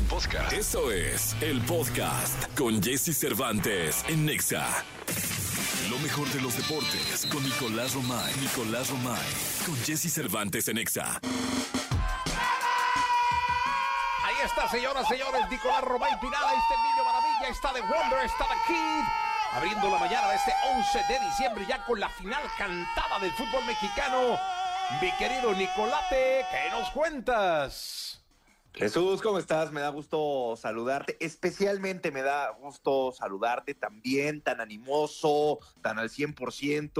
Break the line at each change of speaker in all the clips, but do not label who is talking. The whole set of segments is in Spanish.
podcast. Podcast. Eso es el podcast con Jesse Cervantes en Nexa. Lo mejor de los deportes con Nicolás Romay. Nicolás Romay. Con Jesse Cervantes en Nexa.
Ahí está, señoras, señores. Nicolás Romay Pinal. Ahí está el niño maravilla. Está de Wonder. Está de Kid. Abriendo la mañana de este 11 de diciembre. Ya con la final cantada del fútbol mexicano. Mi querido Nicolate, ¿qué nos cuentas?
Jesús, ¿cómo estás? Me da gusto saludarte. Especialmente me da gusto saludarte también, tan animoso, tan al 100%,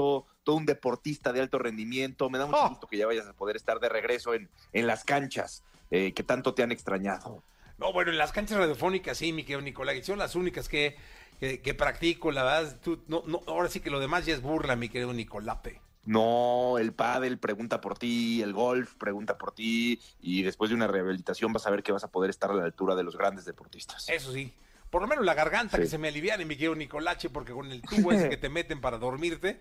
todo un deportista de alto rendimiento. Me da mucho
Oh.
gusto que ya vayas a poder estar de regreso en, en las canchas eh, que tanto te han extrañado.
No, bueno, en las canchas radiofónicas sí, mi querido Nicolás, que son las únicas que, que, que practico, la verdad. Tú, no, no, ahora sí que lo demás ya es burla, mi querido Nicolape.
No, el pádel pregunta por ti, el golf pregunta por ti y después de una rehabilitación vas a ver que vas a poder estar a la altura de los grandes deportistas.
Eso sí. Por lo menos la garganta
Sí.
que se me aliviane, mi querido Nicolache, porque con el tubo ese que te meten para dormirte,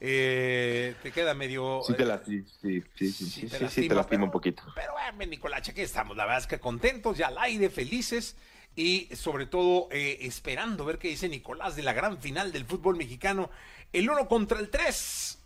eh, te queda medio...
Sí te
eh,
la, sí, sí, sí, sí,
Sí,
sí,
te
sí, sí,
lastima,
te lastima
pero-
un poquito.
Pero bueno, Nicolache, aquí estamos. La verdad es que contentos, ya al aire, felices y sobre todo eh, esperando ver qué dice Nicolás de la gran final del fútbol mexicano. El uno contra el tres.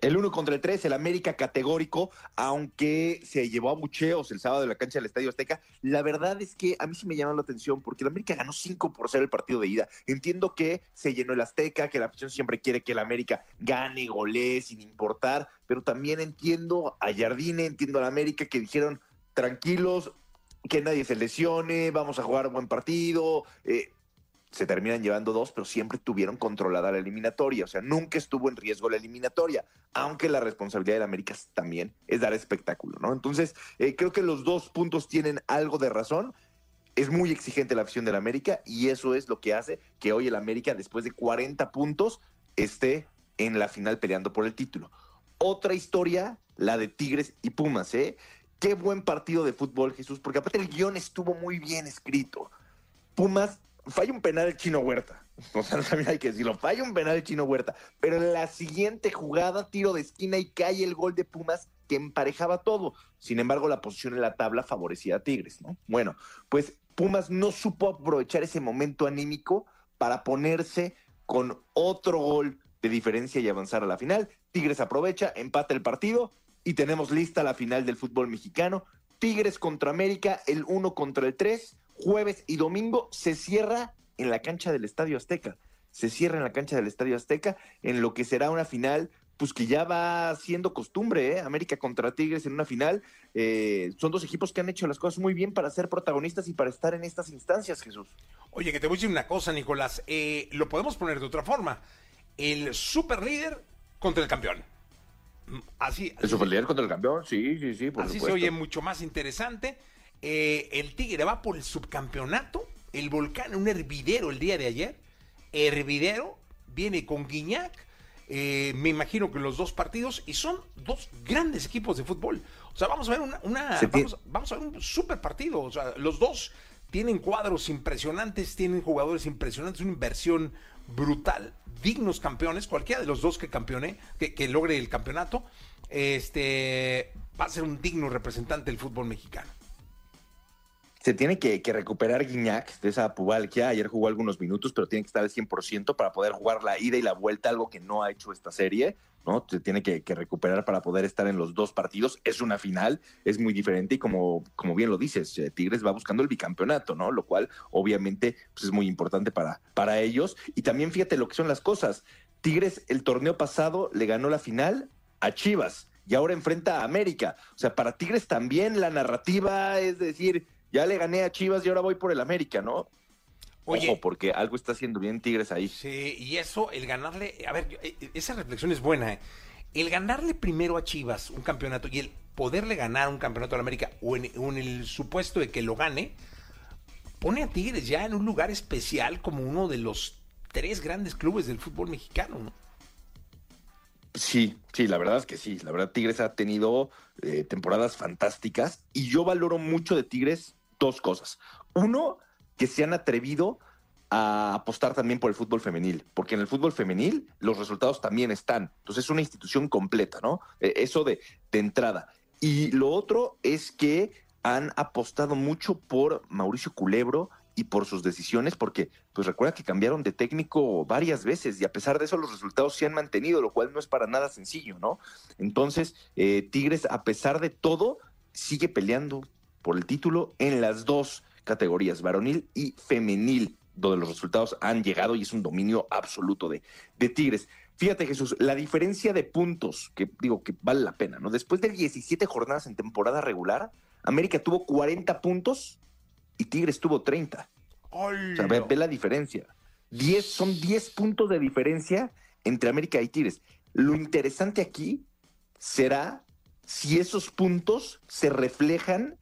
El uno contra el tres, el América categórico, aunque se llevó a bucheos el sábado en la cancha del Estadio Azteca. La verdad es que a mí sí me llamó la atención porque el América ganó 5 por 0 el partido de ida. Entiendo que se llenó el Azteca, que la afición siempre quiere que el América gane, golee, sin importar, pero también entiendo a Jardine, entiendo al América que dijeron tranquilos, que nadie se lesione, vamos a jugar un buen partido. eh, se terminan llevando dos, pero siempre tuvieron controlada la eliminatoria. O sea, nunca estuvo en riesgo la eliminatoria, aunque la responsabilidad del América también es dar espectáculo, ¿no? Entonces, eh, creo que los dos puntos tienen algo de razón. Es muy exigente la afición del América y eso es lo que hace que hoy el América, después de 40 puntos, esté en la final peleando por el título. Otra historia, la de Tigres y Pumas, ¿eh? Qué buen partido de fútbol, Jesús, porque aparte el guion estuvo muy bien escrito. Pumas falla un penal el chino Huerta. O sea, también hay que decirlo, falla un penal el chino Huerta. Pero en la siguiente jugada, tiro de esquina y cae el gol de Pumas que emparejaba todo. Sin embargo, la posición en la tabla favorecía a Tigres, ¿no? Bueno, pues Pumas no supo aprovechar ese momento anímico para ponerse con otro gol de diferencia y avanzar a la final. Tigres aprovecha, empata el partido y tenemos lista la final del fútbol mexicano. Tigres contra América, el 1 contra el 3, jueves y domingo se cierra en la cancha del Estadio Azteca. Se cierra en la cancha del Estadio Azteca en lo que será una final, pues que ya va siendo costumbre, ¿eh? América contra Tigres en una final. Eh, son dos equipos que han hecho las cosas muy bien para ser protagonistas y para estar en estas instancias, Jesús.
Oye, que te voy a decir una cosa, Nicolás. eh, lo podemos poner de otra forma. El super líder contra el campeón. Mm, Así,
El superlíder contra el campeón, sí, sí, sí, por
así se oye mucho más interesante. Eh, el Tigre va por el subcampeonato. El Volcán, un hervidero el día de ayer. Hervidero, viene con Guiñac. eh, me imagino que los dos partidos. Y son dos grandes equipos de fútbol. O sea, vamos a ver una. una- vamos a ver un super partido. O sea, los dos tienen cuadros impresionantes, tienen jugadores impresionantes, una inversión brutal, dignos campeones, cualquiera de los dos que campeone, que, que logre el campeonato, este va a ser un digno representante del fútbol mexicano.
Se tiene que, recuperar Guiñac de esa pubalquia. Ayer jugó algunos minutos, pero tiene que estar al 100% para poder jugar la ida y la vuelta, algo que no ha hecho esta serie. ¿no? Se tiene que, que recuperar para poder estar en los dos partidos. Es una final, es muy diferente y como, como bien lo dices, eh, Tigres va buscando el bicampeonato, ¿no? Lo cual obviamente pues, es muy importante para, para ellos. Y también fíjate lo que son las cosas. Tigres el torneo pasado le ganó la final a Chivas y ahora enfrenta a América. O sea, para Tigres también la narrativa es decir, ya le gané a Chivas y ahora voy por el América, ¿no?
Oye,
Ojo, porque algo está haciendo bien Tigres ahí.
Sí, y eso, el ganarle, a ver, eh, esa reflexión es buena. ¿eh? El ganarle primero a Chivas un campeonato y el poderle ganar un campeonato a la América o en, o en el supuesto de que lo gane, pone a Tigres ya en un lugar especial como uno de los tres grandes clubes del fútbol mexicano, ¿no?
Sí, sí, la verdad es que sí. La verdad, Tigres ha tenido eh, temporadas fantásticas y yo valoro mucho de Tigres dos cosas. Uno, que se han atrevido a apostar también por el fútbol femenil, porque en el fútbol femenil los resultados también están. Entonces es una institución completa, ¿no? Eh, eso de, de entrada. Y lo otro es que han apostado mucho por Mauricio Culebro y por sus decisiones, porque pues recuerda que cambiaron de técnico varias veces y a pesar de eso los resultados se han mantenido, lo cual no es para nada sencillo, ¿no? Entonces, eh, Tigres, a pesar de todo, sigue peleando por el título en las dos categorías, varonil y femenil, donde los resultados han llegado y es un dominio absoluto de, de Tigres. Fíjate, Jesús, la diferencia de puntos, que digo que vale la pena, ¿no? Después de 17 jornadas en temporada regular, América tuvo 40 puntos y Tigres tuvo 30. O sea, ve, ve la diferencia. 10, son 10 puntos de diferencia entre América y Tigres. Lo interesante aquí será si esos puntos se reflejan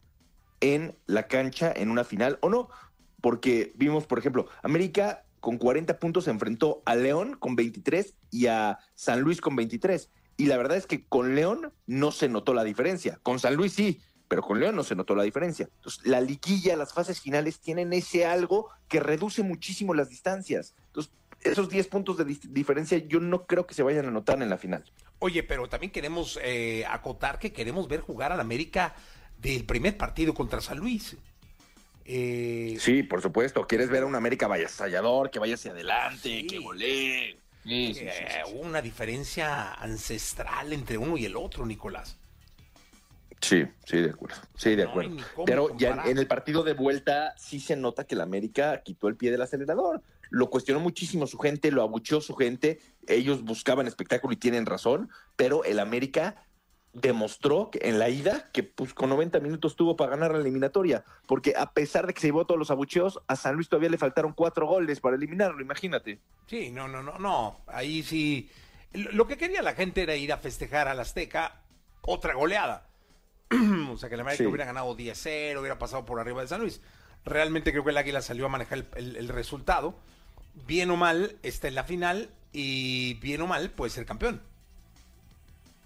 en la cancha en una final o no. Porque vimos, por ejemplo, América con 40 puntos se enfrentó a León con 23 y a San Luis con 23. Y la verdad es que con León no se notó la diferencia. Con San Luis sí, pero con León no se notó la diferencia. Entonces, la liguilla, las fases finales tienen ese algo que reduce muchísimo las distancias. Entonces, esos 10 puntos de diferencia yo no creo que se vayan a notar en la final.
Oye, pero también queremos eh, acotar que queremos ver jugar al América del primer partido contra San Luis.
Eh... Sí, por supuesto. Quieres ver a un América vallastallador, que vaya hacia adelante, que golee. Sí,
sí, eh, una diferencia ancestral entre uno y el otro, Nicolás.
Sí, sí, de acuerdo. Sí, de acuerdo. Pero ya en el partido de vuelta sí se nota que el América quitó el pie del acelerador. Lo cuestionó muchísimo su gente, lo abucheó su gente. Ellos buscaban espectáculo y tienen razón, pero el América demostró que en la ida que pues con 90 minutos tuvo para ganar la eliminatoria, porque a pesar de que se llevó todos los abucheos, a San Luis todavía le faltaron cuatro goles para eliminarlo, imagínate.
Sí, no, no, no, no, ahí sí. Lo que quería la gente era ir a festejar al Azteca otra goleada. o sea, que el América hubiera ganado 10-0, hubiera pasado por arriba de San Luis. Realmente creo que el Águila salió a manejar el, resultado. Bien o mal, está en la final y bien o mal puede ser campeón.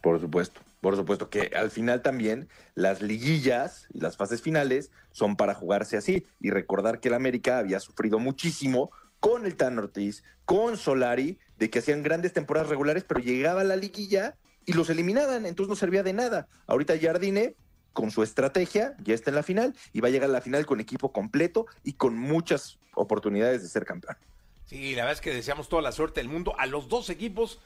Por supuesto, por supuesto que al final también las liguillas y las fases finales son para jugarse así y recordar que el América había sufrido muchísimo con el Tan Ortiz, con Solari, de que hacían grandes temporadas regulares, pero llegaba la liguilla y los eliminaban, entonces no servía de nada. Ahorita Jardine, con su estrategia, ya está en la final y va a llegar a la final con equipo completo y con muchas oportunidades de ser campeón.
Sí, la verdad es que deseamos toda la suerte del mundo a los dos equipos.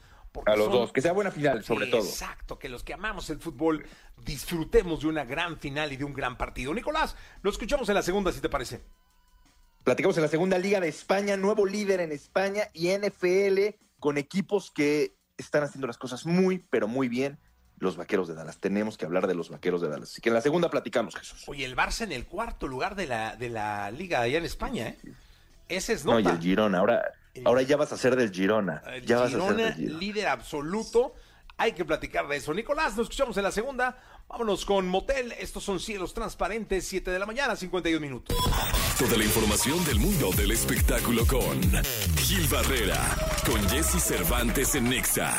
A los dos, que sea buena final, sobre todo.
Exacto, que los que amamos el fútbol disfrutemos de una gran final y de un gran partido. Nicolás, lo escuchamos en la segunda, si te parece.
Platicamos en la segunda Liga de España, nuevo líder en España y NFL con equipos que están haciendo las cosas muy, pero muy bien los vaqueros de Dallas. Tenemos que hablar de los vaqueros de Dallas. Así que en la segunda platicamos, Jesús.
Oye, el Barça en el cuarto lugar de la, de la liga allá en España, ¿eh? Ese es nota.
No, y el Girona. Ahora, ahora ya vas a ser del Girona. ya vas a ser del
Girona, líder absoluto. Hay que platicar de eso. Nicolás, nos escuchamos en la segunda. Vámonos con Motel. Estos son cielos transparentes, 7 de la mañana, 51 minutos.
Toda la información del mundo del espectáculo con Gil Barrera, con Jesse Cervantes en Nexa.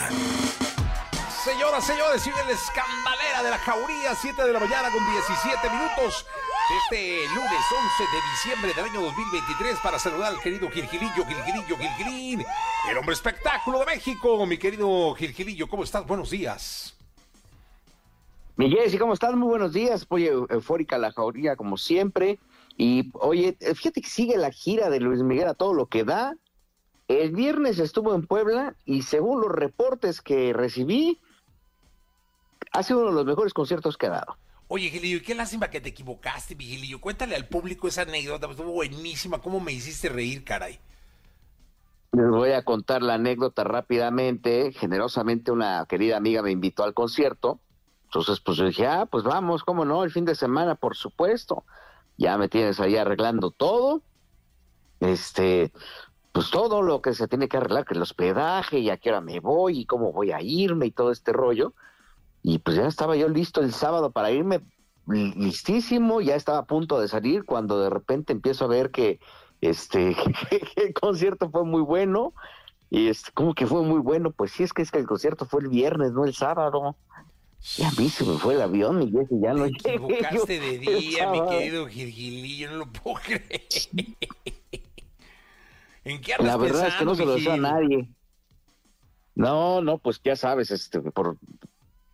Señoras, señores, sigue la escandalera de la jauría, 7 de la mañana con 17 minutos. Este lunes 11 de diciembre del año 2023 para saludar al querido Gilgilillo, Gilgilillo, Gilgilín, el hombre espectáculo de México. Mi querido Gilgilillo, ¿cómo estás? Buenos días.
Miguel, ¿cómo estás? Muy buenos días. Oye, eufórica la jauría como siempre. Y oye, fíjate que sigue la gira de Luis Miguel a todo lo que da. El viernes estuvo en Puebla y según los reportes que recibí, ha sido uno de los mejores conciertos que ha dado.
Oye, Gilillo, qué lástima que te equivocaste, Gilillo. Cuéntale al público esa anécdota, estuvo buenísima. ¿Cómo me hiciste reír, caray?
Les voy a contar la anécdota rápidamente. Generosamente una querida amiga me invitó al concierto entonces, pues yo dije, ah, pues vamos, cómo no, el fin de semana, por supuesto. Ya me tienes ahí arreglando todo. Este, pues todo lo que se tiene que arreglar, que el hospedaje y a qué hora me voy y cómo voy a irme y todo este rollo. Y pues ya estaba yo listo el sábado para irme, listísimo, ya estaba a punto de salir cuando de repente empiezo a ver que este el concierto fue muy bueno. Y este, ¿cómo que fue muy bueno? Pues sí, es que es que el concierto fue el viernes, no el sábado. Y a mí se me fue el avión, y ya no
Te equivocaste de día, mi querido Gilgilillo, no lo puedo creer. ¿En qué
La verdad es que no se lo deseo a nadie. No, no, pues ya sabes, este, por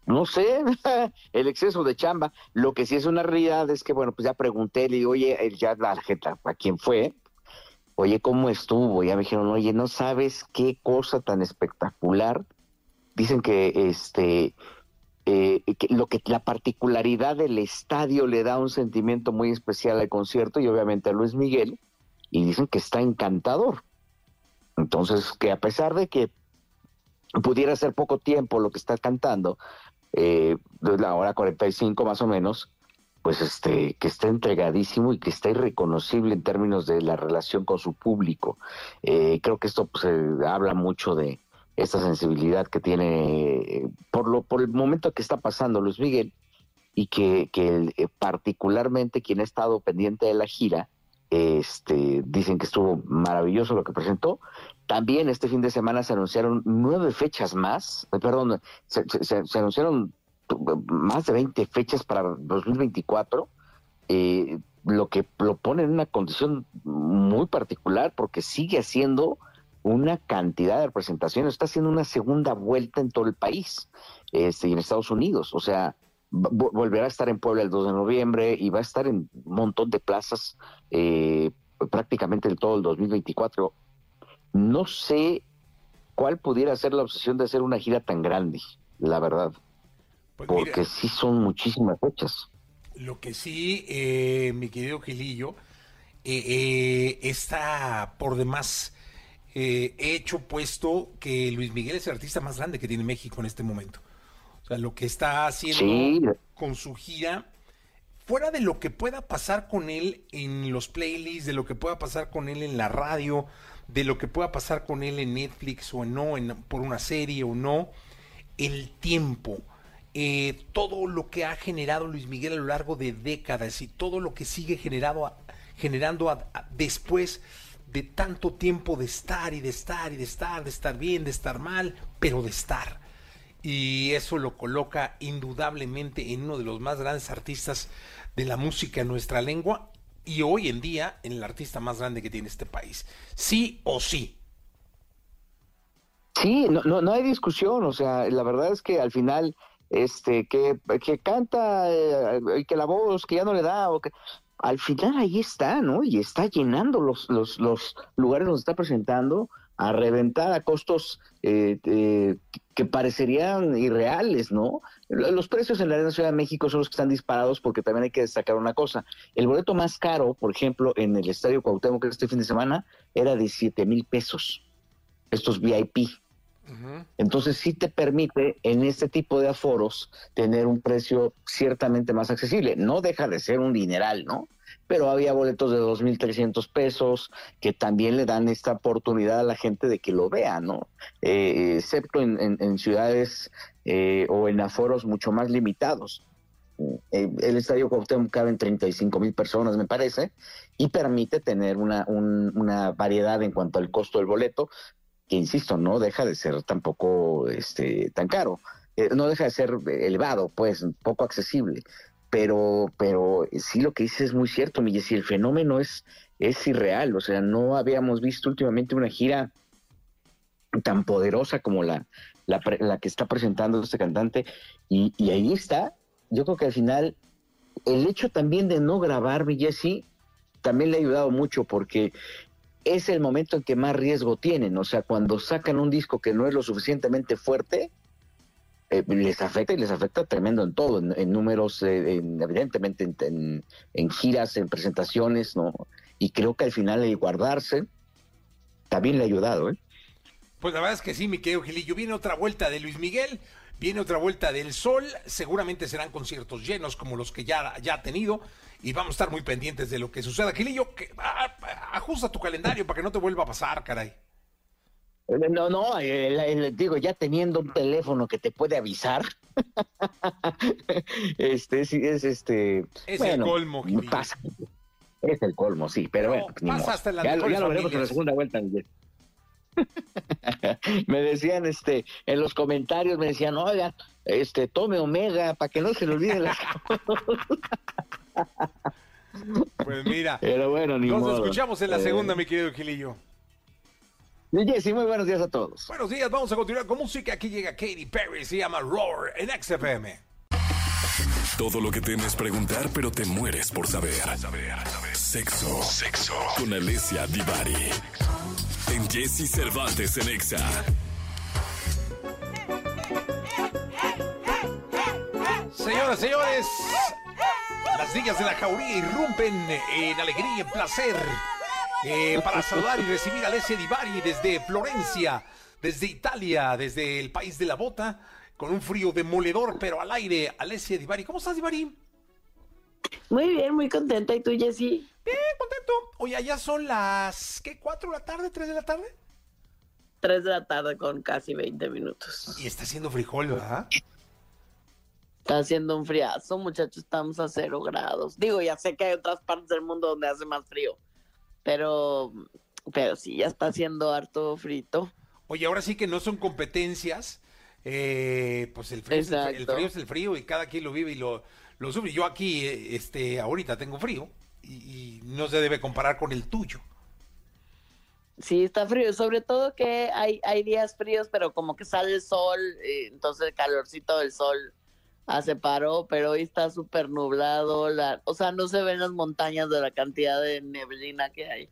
No sé, el exceso de chamba. Lo que sí es una realidad es que, bueno, pues ya pregunté, le digo, oye, ya la tarjeta, ¿a quién fue? Oye, ¿cómo estuvo? Ya me dijeron, oye, no sabes qué cosa tan espectacular. Dicen que este eh, lo que la particularidad del estadio le da un sentimiento muy especial al concierto y obviamente a Luis Miguel y dicen que está encantador. Entonces, que a pesar de que pudiera ser poco tiempo lo que está cantando, eh, la hora 45 más o menos, pues este, que está entregadísimo y que está irreconocible en términos de la relación con su público. Eh, creo que esto pues, habla mucho de esta sensibilidad que tiene por lo por el momento que está pasando Luis Miguel y que, que eh, particularmente quien ha estado pendiente de la gira este, dicen que estuvo maravilloso lo que presentó. También este fin de semana se anunciaron nueve fechas más, eh, perdón, se, se, anunciaron más de 20 fechas para 2024, eh, lo que lo pone en una condición muy particular porque sigue haciendo una cantidad de representaciones, está haciendo una segunda vuelta en todo el país este, y en Estados Unidos, o sea, volverá a estar en Puebla el 2 de noviembre y va a estar en un montón de plazas eh, prácticamente en todo el 2024. No sé cuál pudiera ser la obsesión de hacer una gira tan grande, la verdad, pues porque sí son muchísimas fechas.
Lo que sí, eh, mi querido Gilillo, eh, está por demás hecho puesto que Luis Miguel es el artista más grande que tiene México en este momento. O sea, lo que está haciendo con su gira, fuera de lo que pueda pasar con él en los playlists, de lo que pueda pasar con él en la radio, de lo que pueda pasar con él en Netflix o no, en, por una serie o no, el tiempo, eh, todo lo que ha generado Luis Miguel a lo largo de décadas y todo lo que sigue generado, generando después de tanto tiempo de estar y de estar y de estar, de estar bien, de estar mal, pero de estar y eso lo coloca indudablemente en uno de los más grandes artistas de la música en nuestra lengua y hoy en día en el artista más grande que tiene este país. Sí o sí.
Sí, no, no, no hay discusión, o sea, la verdad es que al final, este, que, que canta eh, que la voz que ya no le da, o que al final ahí está, ¿no? Y está llenando los, los, los lugares donde está presentando a reventar a costos eh, eh, que parecerían irreales, ¿no? Los precios en la Arena Ciudad de México son los que están disparados porque también hay que destacar una cosa. El boleto más caro, por ejemplo, en el Estadio Cuauhtémoc este fin de semana, era de 7 mil pesos. Estos VIP. Entonces sí te permite en este tipo de aforos tener un precio ciertamente más accesible. No deja de ser un dineral, ¿no? Pero había boletos de 2.300 pesos que también le dan esta oportunidad a la gente de que lo vea, ¿no? Eh, excepto en, ciudades eh, o en aforos mucho más limitados. Eh, el estadio Cuauhtémoc cabe en 35 mil personas, me parece, y permite tener una, variedad en cuanto al costo del boleto, que insisto, no deja de ser tampoco este, tan caro. no deja de ser elevado, pues, poco accesible pero, pero sí lo que dice es muy cierto, Miguel, si el fenómeno es, es irreal, o sea, no habíamos visto últimamente una gira tan poderosa como la, la, que está presentando este cantante, y, ahí está, yo creo que al final, el hecho también de no grabar, Jesse, también le ha ayudado mucho porque es el momento en que más riesgo tienen, o sea, cuando sacan un disco que no es lo suficientemente fuerte, eh, les afecta y les afecta tremendo en todo, en, números, eh, evidentemente en, giras, en presentaciones, ¿no? Y creo que al final el guardarse también le ha ayudado, ¿eh?
Pues la verdad es que sí, mi querido Gilillo. Viene otra vuelta de Luis Miguel, viene otra vuelta del Sol. Seguramente serán conciertos llenos como los que ya, ya ha tenido. Y vamos a estar muy pendientes de lo que suceda. Gilillo, que, ajusta tu calendario para que no te vuelva a pasar, caray.
No, no, digo, ya teniendo un teléfono que te puede avisar, este, sí, es este.
Es el colmo,
pasa. Es el colmo, sí, pero bueno.
Pasa hasta la
ya, ya lo veremos en la segunda vuelta. me decían, este, en los comentarios me decían, oiga, este, tome Omega para que no se le olvide la.
pues mira.
Pero bueno, ni
Nos escuchamos en la segunda, mi querido Gilillo.
Jessy, muy buenos días a todos.
Buenos días, vamos a continuar con música. Aquí llega Katy Perry, se llama Roar en XFM.
Todo lo que temes preguntar, pero te mueres por saber. Sexo. Sexo. Con Alessia Divari. En Jesse Cervantes en Exa.
Señoras, señores, las niñas de la jauría irrumpen en alegría y en placer eh, para saludar y recibir a Alessia Divari desde Florencia, desde Italia, desde el país de la bota, con un frío demoledor, pero al aire. Alessia Divari, ¿cómo estás, Divari?
Muy bien, muy contenta. ¿Y tú, Jessy?
Bien, contento. Oye, allá son las, ¿qué? ¿Cuatro de la tarde? ¿Tres de la tarde?
Tres de la tarde con casi 20 minutos.
Y está haciendo frijol, ¿verdad?
Está haciendo un friazo, muchachos, estamos a cero grados. Digo, ya sé que hay otras partes del mundo donde hace más frío, pero, pero sí, ya está haciendo harto frito.
Oye, ahora sí que no son competencias. eh, pues el frío, es el, frío- el frío es el frío y cada quien lo vive y lo, lo sufre. Yo aquí, eh, este, ahorita tengo frío y, y no se debe comparar con el tuyo.
Sí, está frío, sobre todo que hay, hay días fríos, pero como que sale el sol, eh, entonces el calorcito del sol hace paro, pero hoy está súper nublado, la, o sea, no se ven las montañas de la cantidad de neblina que hay.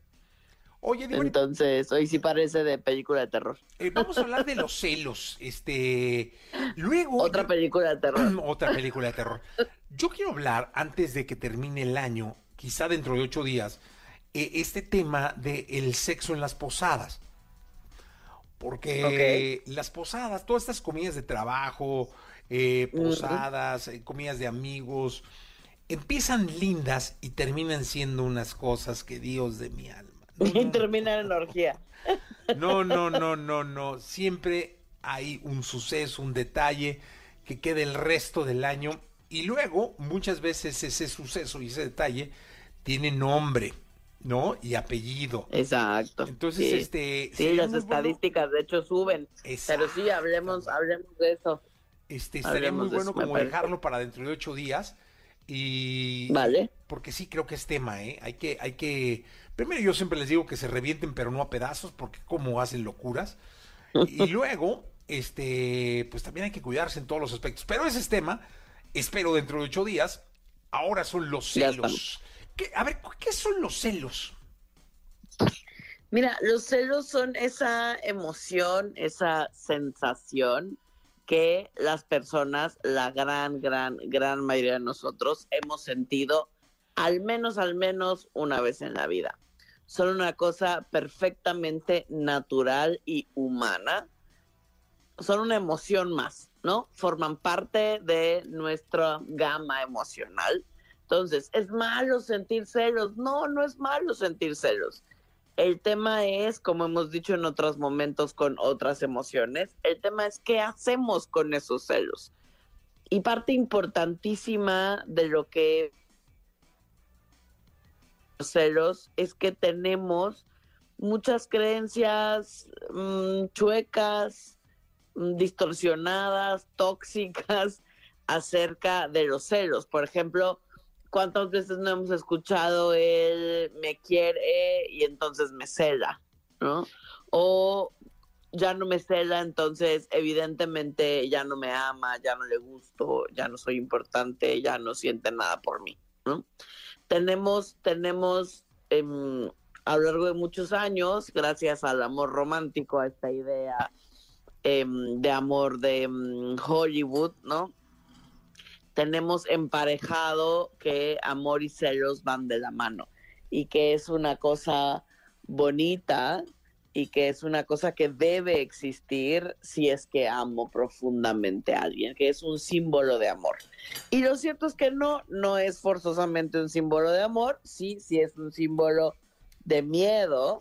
Oye, Divari,
Entonces, hoy sí parece de película de terror.
eh, vamos a hablar de los celos. Este, luego.
Otra película de terror.
Otra película de terror. Yo quiero hablar, antes de que termine el año, quizá dentro de ocho días, eh, este tema del el sexo en las posadas. Porque las posadas, todas estas comidas de trabajo, eh, posadas, eh, comidas de amigos, empiezan lindas y terminan siendo unas cosas que Dios de mi alma.
Y termina en orgía.
No, no, no, no, no. Siempre hay un suceso, un detalle que queda el resto del año y luego muchas veces ese suceso y ese detalle tiene nombre, ¿no? Y apellido.
Exacto.
Entonces,
sí.
este,
Sí, las
bueno-
estadísticas de hecho suben. Pero sí, hablemos, hablemos de eso.
Este, estaría muy bueno como dejarlo para dentro de ocho días y
Vale.
porque sí creo que es tema, ¿eh? Hay que, hay que, primero yo siempre les digo que se revienten pero no a pedazos porque como hacen locuras y luego, este, pues también hay que cuidarse en todos los aspectos. Pero ese es tema, espero dentro de ocho días. Ahora son los celos. ¿Qué- a ver, ¿qué son los celos?
Mira, los celos son esa emoción, esa sensación que las personas, la gran, gran, gran mayoría de nosotros hemos sentido al menos, al menos una vez en la vida. Son una cosa perfectamente natural y humana. Son una emoción más, ¿no? Forman parte de nuestra gama emocional. Entonces, ¿es malo sentir celos? No, no es malo sentir celos. El tema es, como hemos dicho en otros momentos con otras emociones, el tema es qué hacemos con esos celos. Y parte importantísima de lo que los celos es que tenemos muchas creencias mm, chuecas, mm, distorsionadas, tóxicas acerca de los celos. Por ejemplo, ¿cuántas veces no hemos escuchado el me quiere y entonces me cela? ¿no? O ya no me cela, entonces evidentemente ya no me ama, ya no le gusto, ya no soy importante, ya no siente nada por mí. ¿no? Tenemos, tenemos em, a lo largo de muchos años, gracias al amor romántico, a esta idea em, de amor de em, Hollywood, ¿no? Tenemos emparejado que amor y celos van de la mano y que es una cosa bonita y que es una cosa que debe existir si es que amo profundamente a alguien, que es un símbolo de amor. Y lo cierto es que no, no es forzosamente un símbolo de amor, sí, sí es un símbolo de miedo,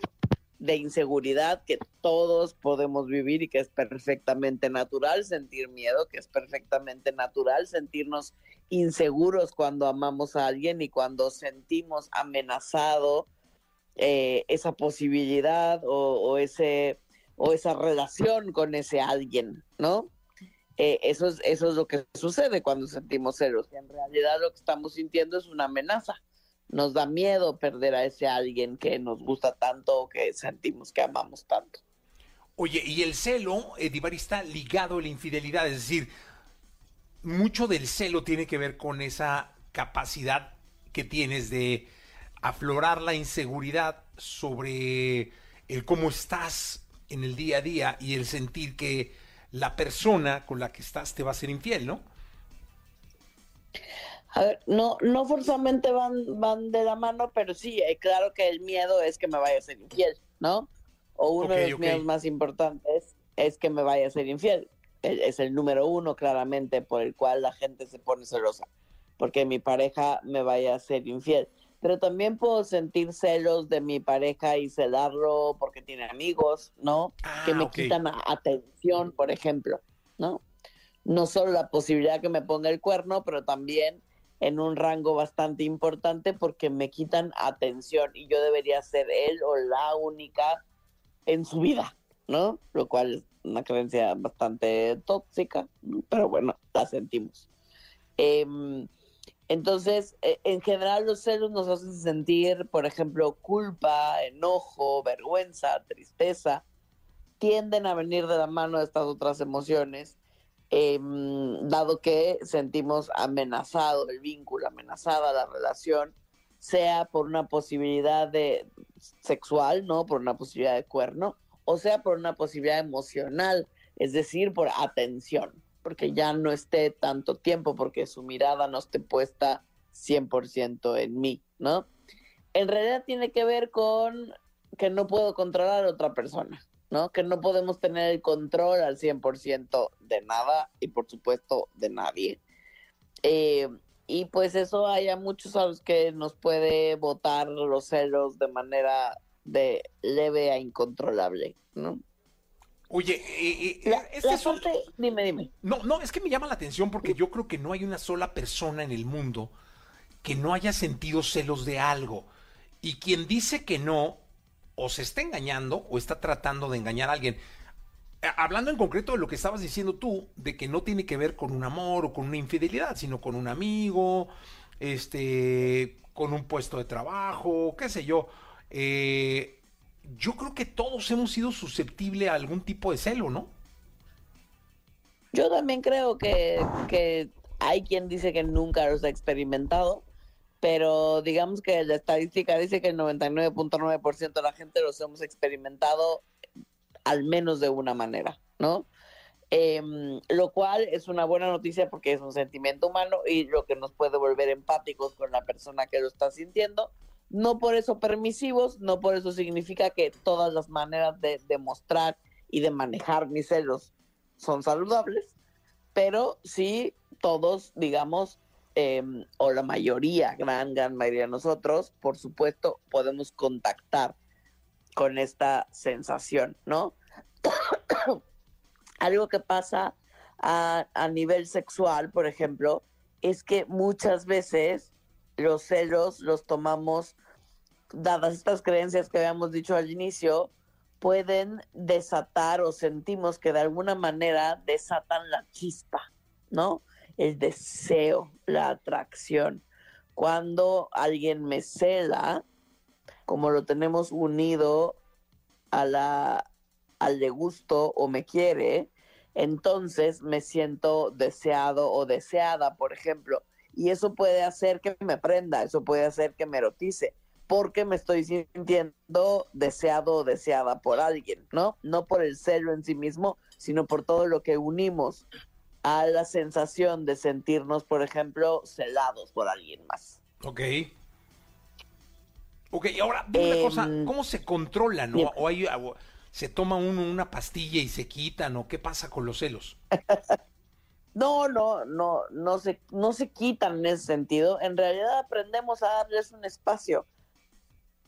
de inseguridad que todos podemos vivir y que es perfectamente natural sentir miedo, que es perfectamente natural sentirnos inseguros cuando amamos a alguien y cuando sentimos amenazado eh, esa posibilidad o, ese o esa relación con ese alguien, ¿no? Eh, eso, es, eso es lo que sucede cuando sentimos celos. En realidad lo que estamos sintiendo es una amenaza nos da miedo perder a ese alguien que nos gusta tanto o que sentimos que amamos tanto.
Oye, y el celo, Edivar, está ligado a la infidelidad, es decir, mucho del celo tiene que ver con esa capacidad que tienes de aflorar la inseguridad sobre el cómo estás en el día a día y el sentir que la persona con la que estás te va a ser infiel, ¿no?
A ver, no, no forzosamente van, van de la mano, pero sí, eh, claro que el miedo es que me vaya a ser infiel, ¿no? O uno de los miedos más importantes es que me vaya a ser infiel. Es el número uno, claramente, por el cual la gente se pone celosa, porque mi pareja me vaya a ser infiel. Pero también puedo sentir celos de mi pareja y celarlo porque tiene amigos, ¿no?
Ah,
que me quitan atención, por ejemplo, ¿no? No solo la posibilidad que me ponga el cuerno, pero también en un rango bastante importante porque me quitan atención y yo debería ser él o la única en su vida, ¿no? Lo cual es una creencia bastante tóxica, pero bueno, la sentimos. Em, entonces, eh, en general los celos nos hacen sentir, por ejemplo, culpa, enojo, vergüenza, tristeza, tienden a venir de la mano de estas otras emociones em, dado que sentimos amenazado el vínculo, amenazada la relación, sea por una posibilidad de sexual, ¿no? Por una posibilidad de cuerno, o sea por una posibilidad emocional, es decir, por atención, porque ya no esté tanto tiempo, porque su mirada no esté puesta 100% en mí, ¿no? En realidad tiene que ver con que no puedo controlar a otra persona. ¿No? Que no podemos tener el control al 100% de nada y por supuesto de nadie. Eh, y pues eso hay a muchos a los que nos puede botar los celos de manera de leve a incontrolable, ¿no?
Oye, eh, eh,
La,
este
la
es un-
parte- dime, dime.
No, no, es que me llama la atención porque yo creo que no hay una sola persona en el mundo que no haya sentido celos de algo. Y quien dice que no, o se está engañando o está tratando de engañar a alguien. Eh, Hablando en concreto de lo que estabas diciendo tú, de que no tiene que ver con un amor o con una infidelidad, sino con un amigo, este, con un puesto de trabajo, qué sé yo. Eh, yo creo que todos hemos sido susceptibles a algún tipo de celo, ¿no?
Yo también creo que, que hay quien dice que nunca los ha experimentado, pero digamos que la estadística dice que el 99.9% de la gente los hemos experimentado al menos de una manera, ¿no? Em, lo cual es una buena noticia porque es un sentimiento humano y lo que nos puede volver empáticos con la persona que lo está sintiendo. No por eso permisivos, no por eso significa que todas las maneras de demostrar y de manejar mis celos son saludables, pero sí todos, digamos, eh, o la mayoría, gran, gran mayoría de nosotros, por supuesto, podemos contactar con esta sensación, ¿no? Algo que pasa a, a nivel sexual, por ejemplo, es que muchas veces los celos los tomamos, dadas estas creencias que habíamos dicho al inicio, pueden desatar o sentimos que de alguna manera desatan la chispa, ¿no? El deseo, la atracción. Cuando alguien me cela, como lo tenemos unido a la, al de gusto o me quiere, entonces me siento deseado o deseada, por ejemplo. Y eso puede hacer que me prenda, eso puede hacer que me erotice, porque me estoy sintiendo deseado o deseada por alguien, ¿no? No por el celo en sí mismo, sino por todo lo que unimos a la sensación de sentirnos, por ejemplo, celados por alguien más.
Ok. Ok, y ahora, dime una cosa,
Em,
¿cómo se controla, no? ¿O hay, o se toma uno una pastilla y se quitan, o qué pasa con los celos?
No, no, no, no se, no se quitan en ese sentido. En realidad aprendemos a darles un espacio.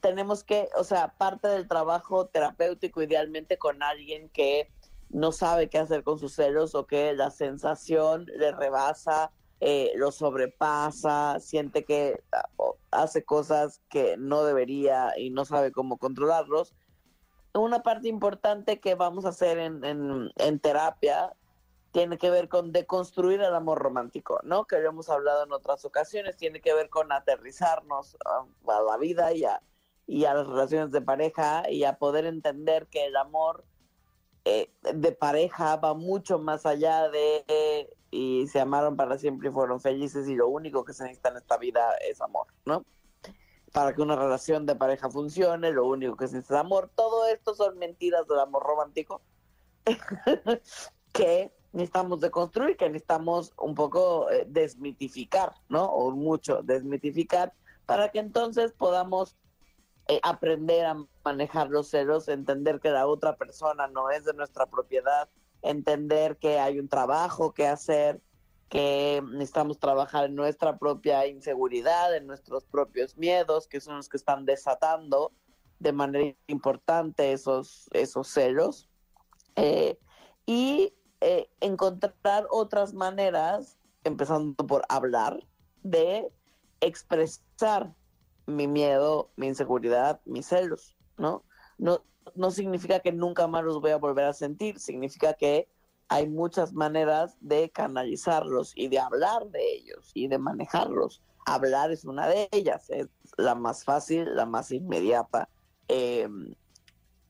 Tenemos que, o sea, parte del trabajo terapéutico idealmente con alguien que no sabe qué hacer con sus celos o que la sensación le rebasa, eh, lo sobrepasa, siente que ah, hace cosas que no debería y no sabe cómo controlarlos. Una parte importante que vamos a hacer en, en, terapia tiene que ver con deconstruir el amor romántico, ¿no? Que hemos hablado en otras ocasiones, tiene que ver con aterrizarnos a, a la vida y a, y a las relaciones de pareja y a poder entender que el amor eh, de pareja va mucho más allá de eh, y se amaron para siempre y fueron felices y lo único que se necesita en esta vida es amor, ¿no? Para que una relación de pareja funcione, lo único que se necesita es amor. Todo esto son mentiras del amor romántico que necesitamos deconstruir, que necesitamos un poco eh, desmitificar, ¿no? O mucho desmitificar para que entonces podamos aprender a manejar los celos, entender que la otra persona no es de nuestra propiedad, entender que hay un trabajo que hacer, que necesitamos trabajar en nuestra propia inseguridad, en nuestros propios miedos, que son los que están desatando de manera importante esos, esos celos. Eh, y eh, encontrar otras maneras, empezando por hablar, de expresar mi miedo, mi inseguridad, mis celos, ¿no? No, no significa que nunca más los voy a volver a sentir, significa que hay muchas maneras de canalizarlos y de hablar de ellos y de manejarlos. Hablar es una de ellas, es la más fácil, la más inmediata. Eh,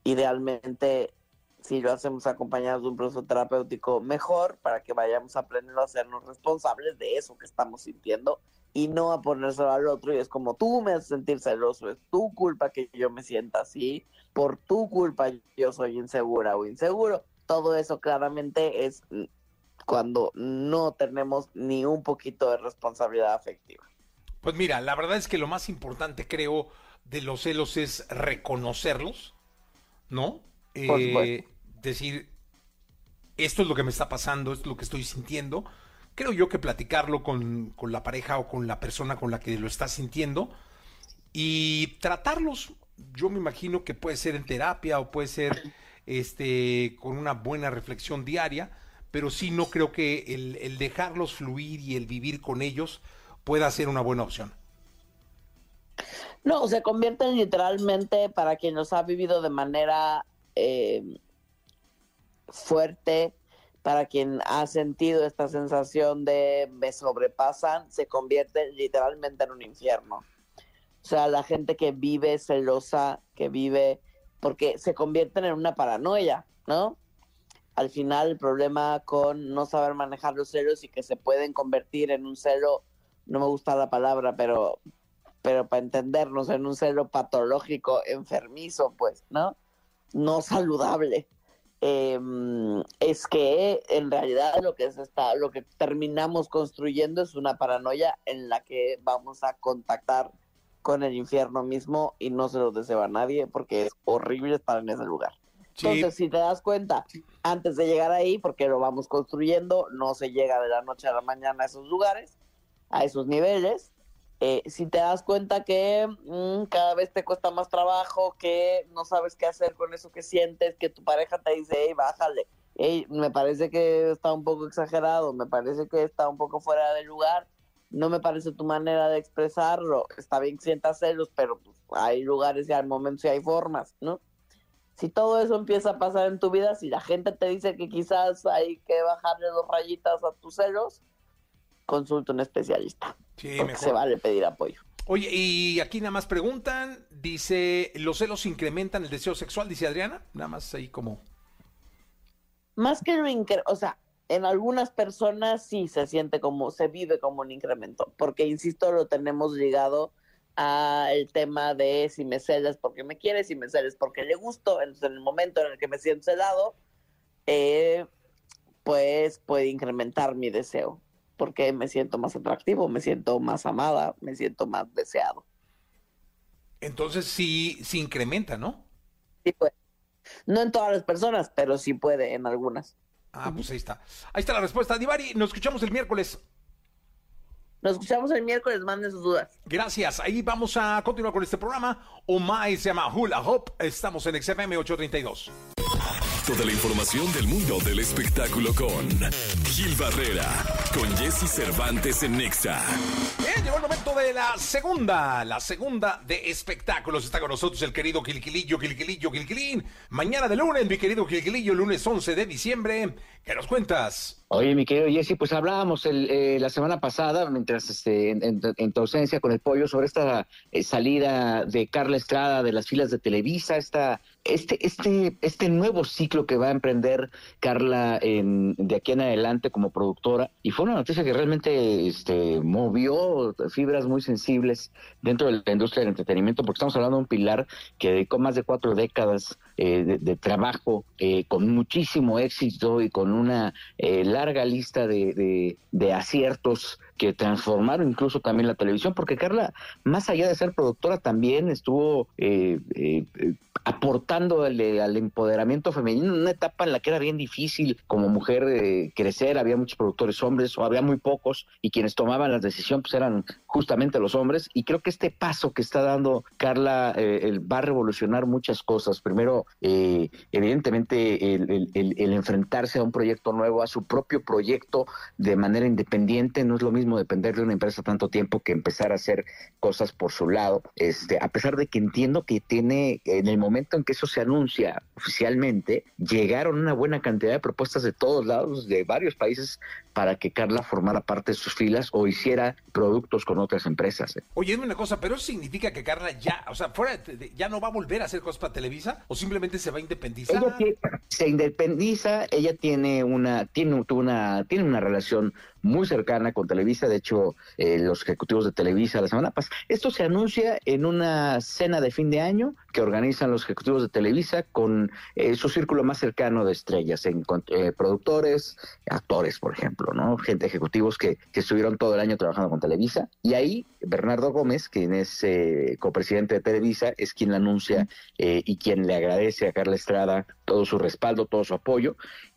idealmente, si lo hacemos acompañado de un proceso terapéutico, mejor para que vayamos aprendiendo a hacernos responsables de eso que estamos sintiendo y no a ponérselo al otro y es como tú me haces sentir celoso, es tu culpa que yo me sienta así, por tu culpa yo soy insegura o inseguro. Todo eso claramente es cuando no tenemos ni un poquito de responsabilidad afectiva.
Pues mira, la verdad es que lo más importante creo de los celos es reconocerlos, ¿no? Eh, decir, esto es lo que me está pasando, esto es lo que estoy sintiendo creo yo que platicarlo con, la pareja o con la persona con la que lo está sintiendo y tratarlos, yo me imagino que puede ser en terapia o puede ser este con una buena reflexión diaria, pero sí no creo que el, el dejarlos fluir y el vivir con ellos pueda ser una buena opción.
No, se convierten literalmente para quien los ha vivido de manera eh, fuerte, para quien ha sentido esta sensación de me sobrepasan, se convierte literalmente en un infierno. O sea, la gente que vive celosa, que vive, porque se convierten en una paranoia, ¿no? Al final el problema con no saber manejar los celos y que se pueden convertir en un celo, no me gusta la palabra, pero, pero para entendernos, en un celo patológico, enfermizo, pues, ¿no? No saludable eh, es que en realidad lo que se está, lo que terminamos construyendo es una paranoia en la que vamos a contactar con el infierno mismo y no se lo deseo a nadie porque es horrible estar en ese lugar. Entonces, si te das cuenta, antes de llegar ahí, porque lo vamos construyendo, no se llega de la noche a la mañana a esos lugares, a esos niveles, eh, si te das cuenta que mm, cada vez te cuesta más trabajo, que no sabes qué hacer con eso que sientes, que tu pareja te dice, hey, bájale, hey, me parece que está un poco exagerado, me parece que está un poco fuera de lugar, no me parece tu manera de expresarlo, está bien que sientas celos, pero pues, hay lugares y hay momentos y hay formas, ¿no? Si todo eso empieza a pasar en tu vida, si la gente te dice que quizás hay que bajarle dos rayitas a tus celos, consulta un especialista. Sí, se vale pedir apoyo.
Oye, y aquí nada más preguntan, dice, ¿los celos incrementan el deseo sexual? Dice Adriana, nada más ahí como...
Más que lo o sea, en algunas personas sí se siente como, se vive como un incremento, porque insisto, lo tenemos ligado al tema de si me celas porque me quieres, si me celas porque le gusto, entonces en el momento en el que me siento celado, eh, pues puede incrementar mi deseo porque me siento más atractivo, me siento más amada, me siento más deseado.
Entonces sí, sí incrementa, ¿no?
Sí puede. No en todas las personas, pero sí puede en algunas.
Ah, pues ahí está. Ahí está la respuesta. Divari, nos escuchamos el miércoles.
Nos escuchamos el miércoles, manden sus dudas.
Gracias. Ahí vamos a continuar con este programa. Omai se llama Hula Hop. Estamos en XFM 832.
Toda la información del mundo del espectáculo con Gil Barrera, con Jesse Cervantes en Nexa.
Bien, llegó el momento de la segunda, la segunda de espectáculos. Está con nosotros el querido Quilquilillo, Quilquilillo, Quilquilín. Mañana de lunes, mi querido Quilquilillo, lunes 11 de diciembre. ¿Qué nos cuentas?
Oye, mi querido Jesse, pues hablábamos el, eh, la semana pasada, mientras este, en, tu ausencia con el pollo, sobre esta eh, salida de Carla Estrada de las filas de Televisa, esta, este, este, este nuevo ciclo que va a emprender Carla en, de aquí en adelante como productora. Y fue una noticia que realmente este, movió fibras muy sensibles dentro de la industria del entretenimiento, porque estamos hablando de un pilar que dedicó más de cuatro décadas eh, de, trabajo con muchísimo éxito y con una larga lista de, de, aciertos que transformaron incluso también la televisión, porque Carla, más allá de ser productora, también estuvo eh, eh, aportando al, al, empoderamiento femenino en una etapa en la que era bien difícil como mujer eh, crecer, había muchos productores hombres o había muy pocos y quienes tomaban las decisiones pues eran justamente los hombres y creo que este paso que está dando Carla va a revolucionar muchas cosas. Primero, evidentemente, el, el enfrentarse a un proyecto nuevo, a su propio proyecto de manera independiente. No es lo mismo depender de una empresa tanto tiempo que empezar a hacer cosas por su lado. Este, a pesar de que entiendo que tiene, en el momento en que eso se anuncia oficialmente, llegaron una buena cantidad de propuestas de todos lados, de varios países, para que Carla formara parte de sus filas o hiciera productos con otras empresas. ¿eh?
Oye, dime una cosa, pero eso significa que Carla ya, o sea, fuera ya no va a volver a hacer cosas para Televisa o simplemente se va a independizar.
Ella se independiza, ella tiene una, tiene una, tiene una relación muy cercana con Televisa. De hecho, eh, los ejecutivos de Televisa la semana pasada. Esto se anuncia en una cena de fin de año que organizan los ejecutivos de Televisa con eh, su círculo más cercano de estrellas, en eh, productores, actores, por ejemplo, ¿no? Gente ejecutivos que, que estuvieron todo el año trabajando con Televisa. Y ahí Bernardo Gómez, quien es copresidente de Televisa, es quien la anuncia y quien le agradece a Carla Estrada todo su respaldo, todo su apoyo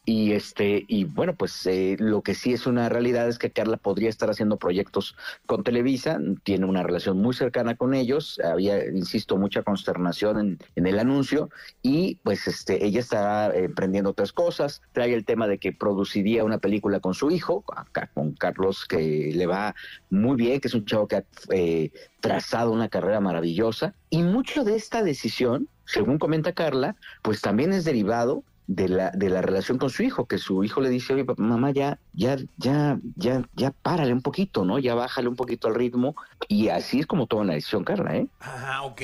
y este, y bueno, pues eh, lo que sí es una realidad es que Carla podría estar haciendo proyectos con Televisa, tiene una relación muy cercana con ellos, había, insisto, mucha consternación en, en el anuncio, y pues este, ella está emprendiendo otras cosas, trae el tema de que produciría una película con su hijo, acá con Carlos, que le va muy bien, que es un chavo que ha eh, trazado una carrera maravillosa, y mucho de esta decisión, según comenta Carla, pues también es derivado de la, de la relación con su hijo, que su hijo le dice, oye, mamá, ya, ya, ya, ya, ya párale un poquito, ¿no? Ya bájale un poquito al ritmo. Y así es como toma una decisión, Carla, ¿eh?
Ajá, ok.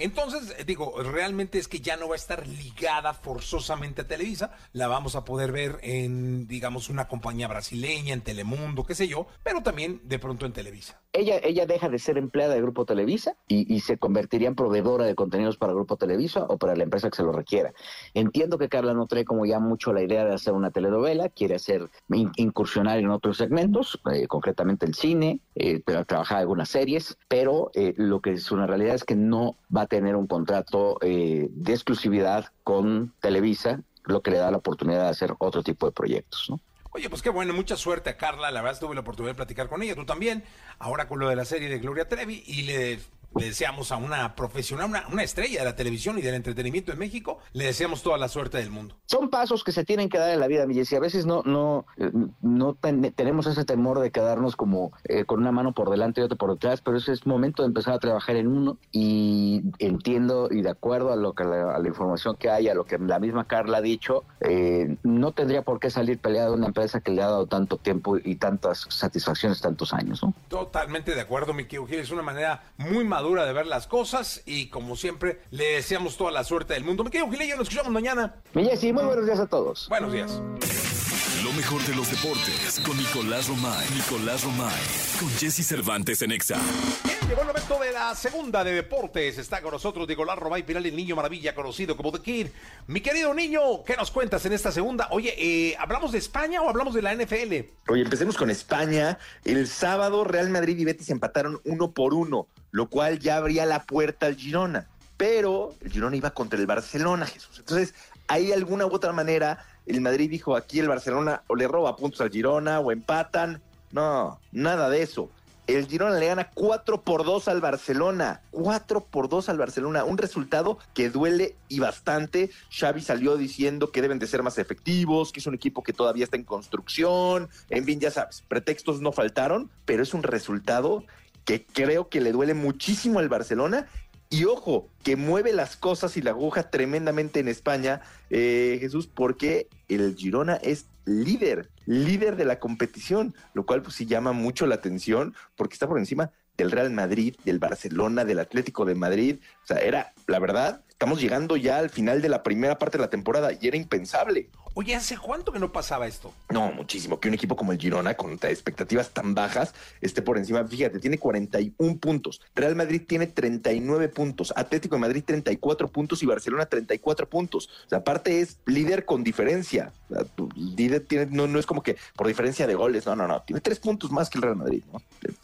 Entonces, digo, realmente es que ya no va a estar ligada forzosamente a Televisa, la vamos a poder ver en, digamos, una compañía brasileña, en Telemundo, qué sé yo, pero también de pronto en Televisa.
Ella, ella deja de ser empleada de Grupo Televisa y, se convertiría en proveedora de contenidos para Grupo Televisa o para la empresa que se lo requiera. Entiendo que Carla no trae como ya mucho la idea de hacer una telenovela, quiere hacer incursionar en otros segmentos, eh, concretamente el cine, eh, trabajar algunas series, pero eh, lo que es una realidad es que no va a tener un contrato eh, de exclusividad con Televisa, lo que le da la oportunidad de hacer otro tipo de proyectos, ¿no?
Oye, pues qué bueno, mucha suerte a Carla, la verdad tuve la oportunidad de platicar con ella, tú también, ahora con lo de la serie de Gloria Trevi, y le le deseamos a una profesional, una, estrella de la televisión y del entretenimiento en México, le deseamos toda la suerte del mundo.
Son pasos que se tienen que dar en la vida, y A veces no, no, no tenemos ese temor de quedarnos como eh, con una mano por delante y otra por detrás, pero ese es momento de empezar a trabajar en uno y entiendo y de acuerdo a lo que la, a la información que hay, a lo que la misma Carla ha dicho, eh, no tendría por qué salir peleada de una empresa que le ha dado tanto tiempo y tantas satisfacciones tantos años, ¿no?
Totalmente de acuerdo, mi Gil, es una manera muy madura dura de ver las cosas y como siempre le deseamos toda la suerte del mundo. Me quedo Gilillo, nos escuchamos mañana.
Mi Jessy, muy buenos días a todos.
Buenos días.
Lo mejor de los deportes con Nicolás Romay. Nicolás Romay. Con Jesse Cervantes en Exa.
Llegó el momento de la segunda de deportes. Está con nosotros Nicolás Romay Piral, el niño maravilla conocido como The Kid. Mi querido niño, ¿qué nos cuentas en esta segunda? Oye, eh, ¿hablamos de España o hablamos de la NFL?
Oye, empecemos con España. El sábado Real Madrid y Betis empataron uno por uno lo cual ya abría la puerta al Girona. Pero el Girona iba contra el Barcelona, Jesús. Entonces, de alguna u otra manera, el Madrid dijo, aquí el Barcelona o le roba puntos al Girona o empatan. No, nada de eso. El Girona le gana 4 por 2 al Barcelona. 4 por 2 al Barcelona. Un resultado que duele y bastante. Xavi salió diciendo que deben de ser más efectivos, que es un equipo que todavía está en construcción. En fin, ya sabes, pretextos no faltaron, pero es un resultado que creo que le duele muchísimo al Barcelona. Y ojo, que mueve las cosas y la aguja tremendamente en España, eh, Jesús, porque el Girona es líder, líder de la competición, lo cual pues sí llama mucho la atención porque está por encima del Real Madrid, del Barcelona, del Atlético de Madrid. O sea, era, la verdad, estamos llegando ya al final de la primera parte de la temporada y era impensable.
Oye, ¿hace cuánto que no pasaba esto?
No, muchísimo. Que un equipo como el Girona, con expectativas tan bajas, esté por encima. Fíjate, tiene 41 puntos. Real Madrid tiene 39 puntos. Atlético de Madrid 34 puntos y Barcelona 34 puntos. O sea, aparte es líder con diferencia. O sea, líder tiene, no, no es como que por diferencia de goles. No, no, no. Tiene tres puntos más que el Real Madrid. ¿no?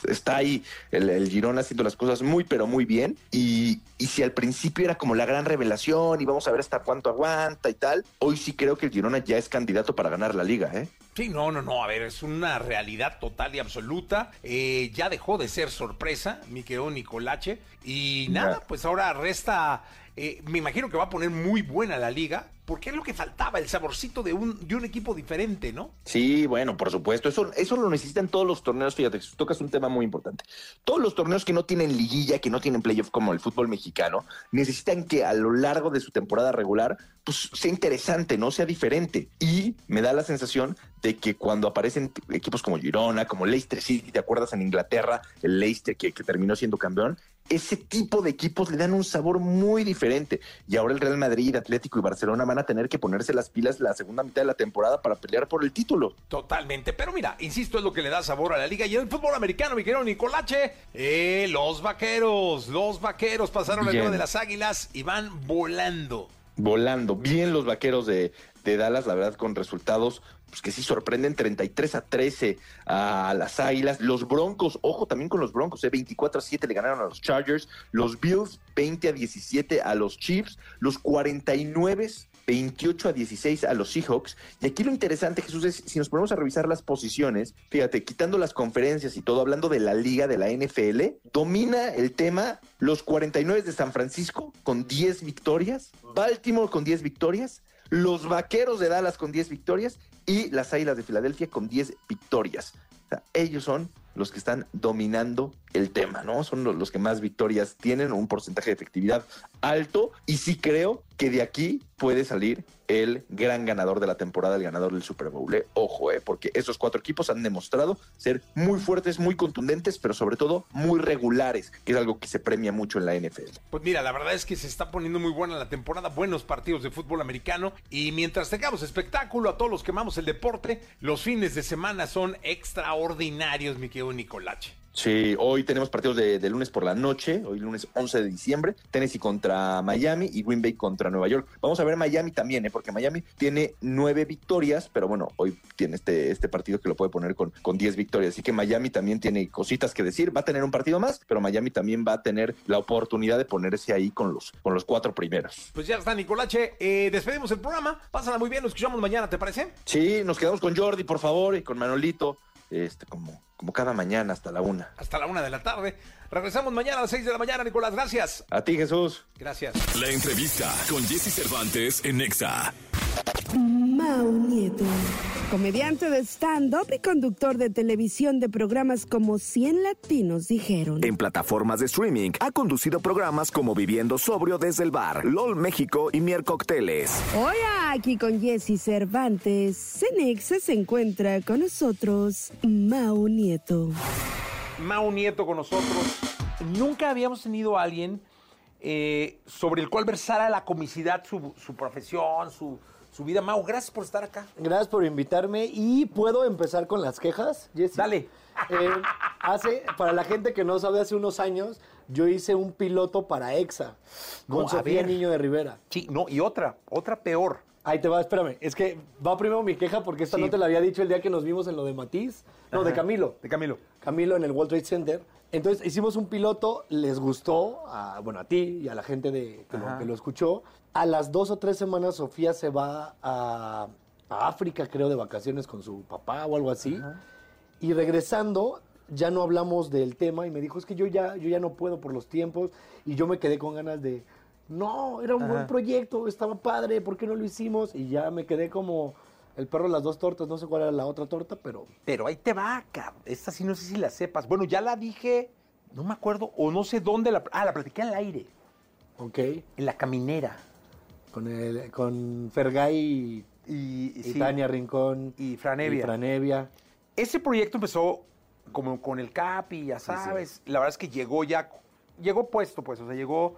Está ahí el, el, Girona haciendo las cosas muy, pero muy bien. Y, y si al principio era como la gran revelación y vamos a ver hasta cuánto aguanta y tal, hoy sí creo que el Girona ya es candidato para ganar la liga, ¿eh?
Sí, no, no, no, a ver, es una realidad total y absoluta. Eh, ya dejó de ser sorpresa, Miqueo Nicolache. Y nada, pues ahora resta, eh, me imagino que va a poner muy buena la liga, porque es lo que faltaba, el saborcito de un, de un equipo diferente, ¿no?
Sí, bueno, por supuesto, eso, eso lo necesitan todos los torneos, fíjate, tocas un tema muy importante. Todos los torneos que no tienen liguilla, que no tienen playoff como el fútbol mexicano, necesitan que a lo largo de su temporada regular, pues sea interesante, ¿no? Sea diferente. Y me da la sensación de que cuando aparecen equipos como Girona, como Leicester City, ¿te acuerdas en Inglaterra? El Leicester que, que terminó siendo campeón, ese tipo de equipos le dan un sabor muy diferente. Y ahora el Real Madrid, Atlético y Barcelona van a tener que ponerse las pilas la segunda mitad de la temporada para pelear por el título.
Totalmente. Pero mira, insisto, es lo que le da sabor a la liga. Y en el fútbol americano, mi querido Nicolache, eh, los vaqueros, los vaqueros pasaron el de las águilas y van volando.
Volando. Bien los vaqueros de, de Dallas, la verdad, con resultados pues que sí sorprenden 33 a 13 a las Águilas. Los Broncos, ojo también con los Broncos, eh, 24 a 7 le ganaron a los Chargers. Los Bills 20 a 17 a los Chiefs. Los 49 28 a 16 a los Seahawks. Y aquí lo interesante, Jesús, es si nos ponemos a revisar las posiciones, fíjate, quitando las conferencias y todo, hablando de la liga de la NFL, domina el tema los 49 de San Francisco con 10 victorias, Baltimore con 10 victorias, los Vaqueros de Dallas con 10 victorias y las Águilas de Filadelfia con 10 victorias. O sea, ellos son los que están dominando el tema, ¿no? Son los, que más victorias tienen, un porcentaje de efectividad alto, y sí creo que de aquí puede salir el gran ganador de la temporada, el ganador del Super Bowl. ¿eh? Ojo, ¿eh? porque esos cuatro equipos han demostrado ser muy fuertes, muy contundentes, pero sobre todo muy regulares, que es algo que se premia mucho en la NFL.
Pues mira, la verdad es que se está poniendo muy buena la temporada, buenos partidos de fútbol americano, y mientras tengamos espectáculo a todos los que amamos el deporte, los fines de semana son extraordinarios, mi querido Nicolache.
Sí, hoy tenemos partidos de, de, lunes por la noche, hoy lunes 11 de diciembre, Tennessee contra Miami y Green Bay contra Nueva York. Vamos a ver Miami también, ¿eh? porque Miami tiene nueve victorias, pero bueno, hoy tiene este, este partido que lo puede poner con, con diez victorias, así que Miami también tiene cositas que decir, va a tener un partido más, pero Miami también va a tener la oportunidad de ponerse ahí con los, con los cuatro primeros.
Pues ya está, Nicolache, eh, despedimos el programa, pásala muy bien, nos escuchamos mañana, ¿te parece?
Sí, nos quedamos con Jordi, por favor, y con Manolito, este, como como cada mañana hasta la una.
Hasta la una de la tarde. Regresamos mañana a las seis de la mañana, Nicolás. Gracias.
A ti, Jesús.
Gracias.
La entrevista con Jesse Cervantes en Nexa.
Mau Nieto. Comediante de stand-up y conductor de televisión de programas como 100 Latinos dijeron.
En plataformas de streaming ha conducido programas como Viviendo Sobrio desde el Bar, LOL México y Mier Cócteles.
Hoy aquí con Jesse Cervantes, Cenexa se encuentra con nosotros Mau Nieto.
Mau Nieto con nosotros. Nunca habíamos tenido a alguien eh, sobre el cual versara la comicidad, su, su profesión, su, su vida. Mau, gracias por estar acá.
Gracias por invitarme y puedo empezar con las quejas, Jesse.
Dale.
Eh, hace, para la gente que no sabe, hace unos años yo hice un piloto para EXA con
No,
Sofía. Niño de Rivera.
Sí, no, y otra, otra peor.
Ahí te va, espérame. Es que va primero mi queja porque esta
Sí.
no te la había dicho el día que nos vimos en lo de Matiz. No, de. Camilo.
De Camilo.
Camilo en el World Trade Center. Entonces hicimos un piloto, les gustó, a, bueno, a ti y a la gente de, que, lo,
Ajá.
que lo escuchó. A las dos o tres semanas Sofía se va a, a África, creo, de vacaciones con su papá o algo así. Y regresando, ya no hablamos del tema y me dijo, es que yo ya, yo ya no puedo por los tiempos. Y yo me quedé con ganas de, no, era un buen proyecto, estaba padre, ¿por qué no lo hicimos? Y ya me quedé como el perro de las dos tortas, no sé cuál era la otra torta, pero...
Pero ahí te va, cabrón. Esta sí no sé si la sepas. Bueno, ya la dije, no me acuerdo, o no sé dónde la... Ah, la platiqué al aire,
Ok.
en la caminera.
Con, el, con Fergay
y,
Y
sí,
Tania Rincón.
y Franevia.
Y Franevia.
Ese proyecto empezó como con el Capi, ya sabes. La verdad es que llegó ya, llegó puesto, pues, o sea, llegó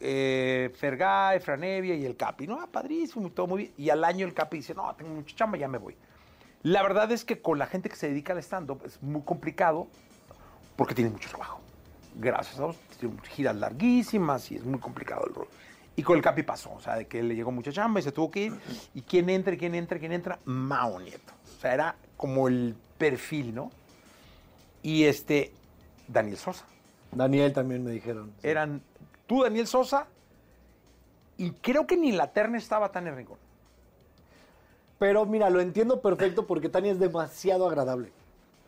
eh, Fergay, Franevia y el Capi. No, ah, padrísimo, todo muy bien. Y al año el Capi dice, no, tengo mucha chamba, ya me voy. La verdad es que con la gente que se dedica al stand-up es muy complicado porque tiene mucho trabajo. Gracias a Dios, tiene giras larguísimas y es muy complicado el rol. Y con el Capi pasó, o sea, de que le llegó mucha chamba y se tuvo que ir. ¿Y quién entra, quién entra, quién entra? Mao Nieto. O sea, era como el perfil, ¿no? Y este, Daniel Sosa.
Daniel también me dijeron. sí.
Eran tú, Daniel Sosa, y creo que ni en la terna estaba Tania Rincón.
Pero mira, lo entiendo perfecto porque Tania es demasiado agradable.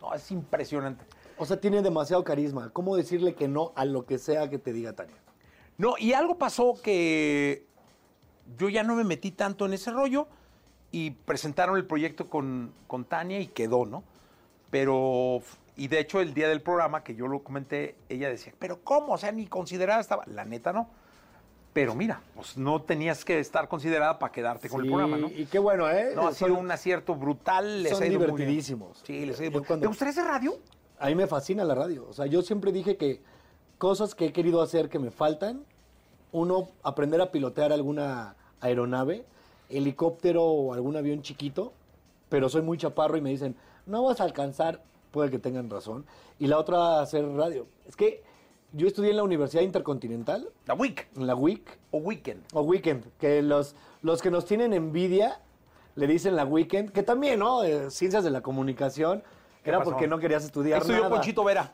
No, es impresionante.
O sea, tiene demasiado carisma. ¿Cómo decirle que no a lo que sea que te diga Tania?
No, y algo pasó que yo ya no me metí tanto en ese rollo y presentaron el proyecto con, con Tania y quedó, ¿no? Pero, y de hecho el día del programa que yo lo comenté, ella decía, pero ¿cómo? O sea, ni considerada estaba. La neta no. Pero mira, pues no tenías que estar considerada para quedarte con el programa, ¿no?
Y qué bueno, ¿eh?
No, ha
Son-
sido un acierto brutal. Les
son
ha ido muy bien.
divertidísimos.
Sí, les ha ido
cuando-
¿Te gustaría hacer radio?
A mí me fascina la radio. O sea, yo siempre dije que cosas que he querido hacer que me faltan, uno, aprender a pilotear alguna aeronave, helicóptero o algún avión chiquito, pero soy muy chaparro y me dicen, no vas a alcanzar, puede que tengan razón. Y la otra, hacer radio. Es que yo estudié en la Universidad Intercontinental,
La Week
en la WIC,
o Weekend.
o Weekend, que los, los que nos tienen envidia le dicen la Weekend, que también, ¿no? Eh, ciencias de la comunicación, era
pasó?
porque no querías estudiar
Estudió
nada.
Ponchito Vera.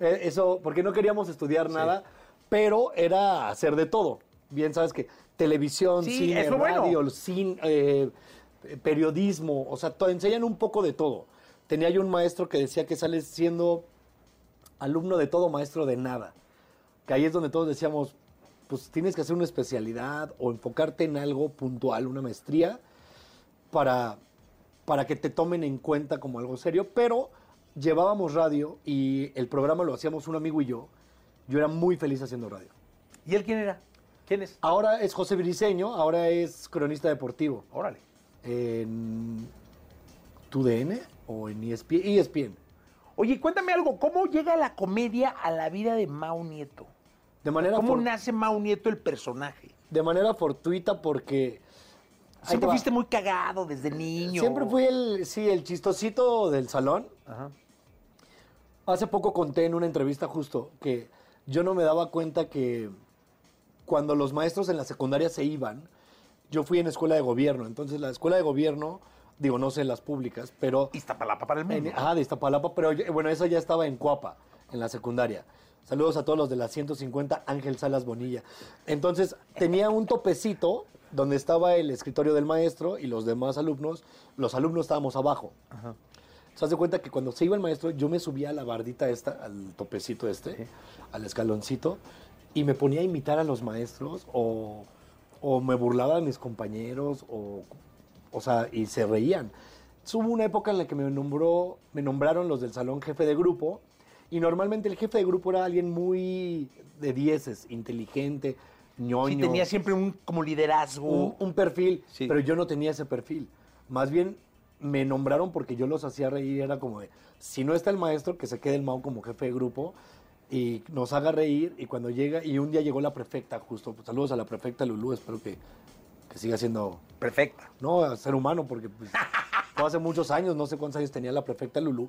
Eh, Eso, porque no queríamos estudiar nada, pero era hacer de todo. Bien, sabes que televisión,
Sí,
cine,
bueno.
radio, eh, periodismo, o sea, enseñan un poco de todo. Tenía yo un maestro que decía que sales siendo alumno de todo, maestro de nada. Que ahí es donde todos decíamos, pues tienes que hacer una especialidad o enfocarte en algo puntual, una maestría, para, para que te tomen en cuenta como algo serio. Pero llevábamos radio y el programa lo hacíamos un amigo y yo. Yo era muy feliz haciendo radio.
¿Y él quién era? ¿Quién es?
Ahora es José Briseño, ahora es cronista deportivo.
Órale.
En TUDN o en ESPN. ESPN.
Oye, cuéntame algo, ¿cómo llega la comedia a la vida de Mao Nieto?
De manera,
¿Cómo
for-
nace Mao Nieto el personaje?
de manera fortuita porque...
Siempre fuiste muy cagado desde niño.
Siempre fui el, sí, el chistosito del salón.
Ajá.
Hace poco conté en una entrevista justo que yo no me daba cuenta que cuando los maestros en la secundaria se iban, yo fui en escuela de gobierno. Entonces la escuela de gobierno, digo, no sé las públicas, pero...
Iztapalapa para el mundo.
En, ajá, de Iztapalapa, pero yo- bueno, esa ya estaba en Cuapa, en la secundaria. Saludos a todos los de la 150, Ángel Salas Bonilla. Entonces, tenía un topecito donde estaba el escritorio del maestro y los demás alumnos. Los alumnos estábamos abajo. Se hace cuenta que cuando se iba el maestro, yo me subía a la bardita esta, al topecito este, al escaloncito, y me ponía a imitar a los maestros o, o me burlaba de mis compañeros o, o sea, y se reían. Hubo una época en la que me nombró, me nombraron los del salón jefe de grupo y normalmente el jefe de grupo era alguien muy de dieces, inteligente, ñoño.
Sí, tenía siempre un como liderazgo.
un, un perfil,
Sí.
pero yo no tenía ese perfil. Más bien me nombraron porque yo los hacía reír, era como de, si no está el maestro, que se quede el Mao como jefe de grupo y nos haga reír y cuando llega, y un día llegó la prefecta justo, pues, saludos a la prefecta Lulú, espero que, que siga siendo,
Perfecta.
no, ser humano, porque pues, fue hace muchos años, no sé cuántos años tenía la prefecta Lulú,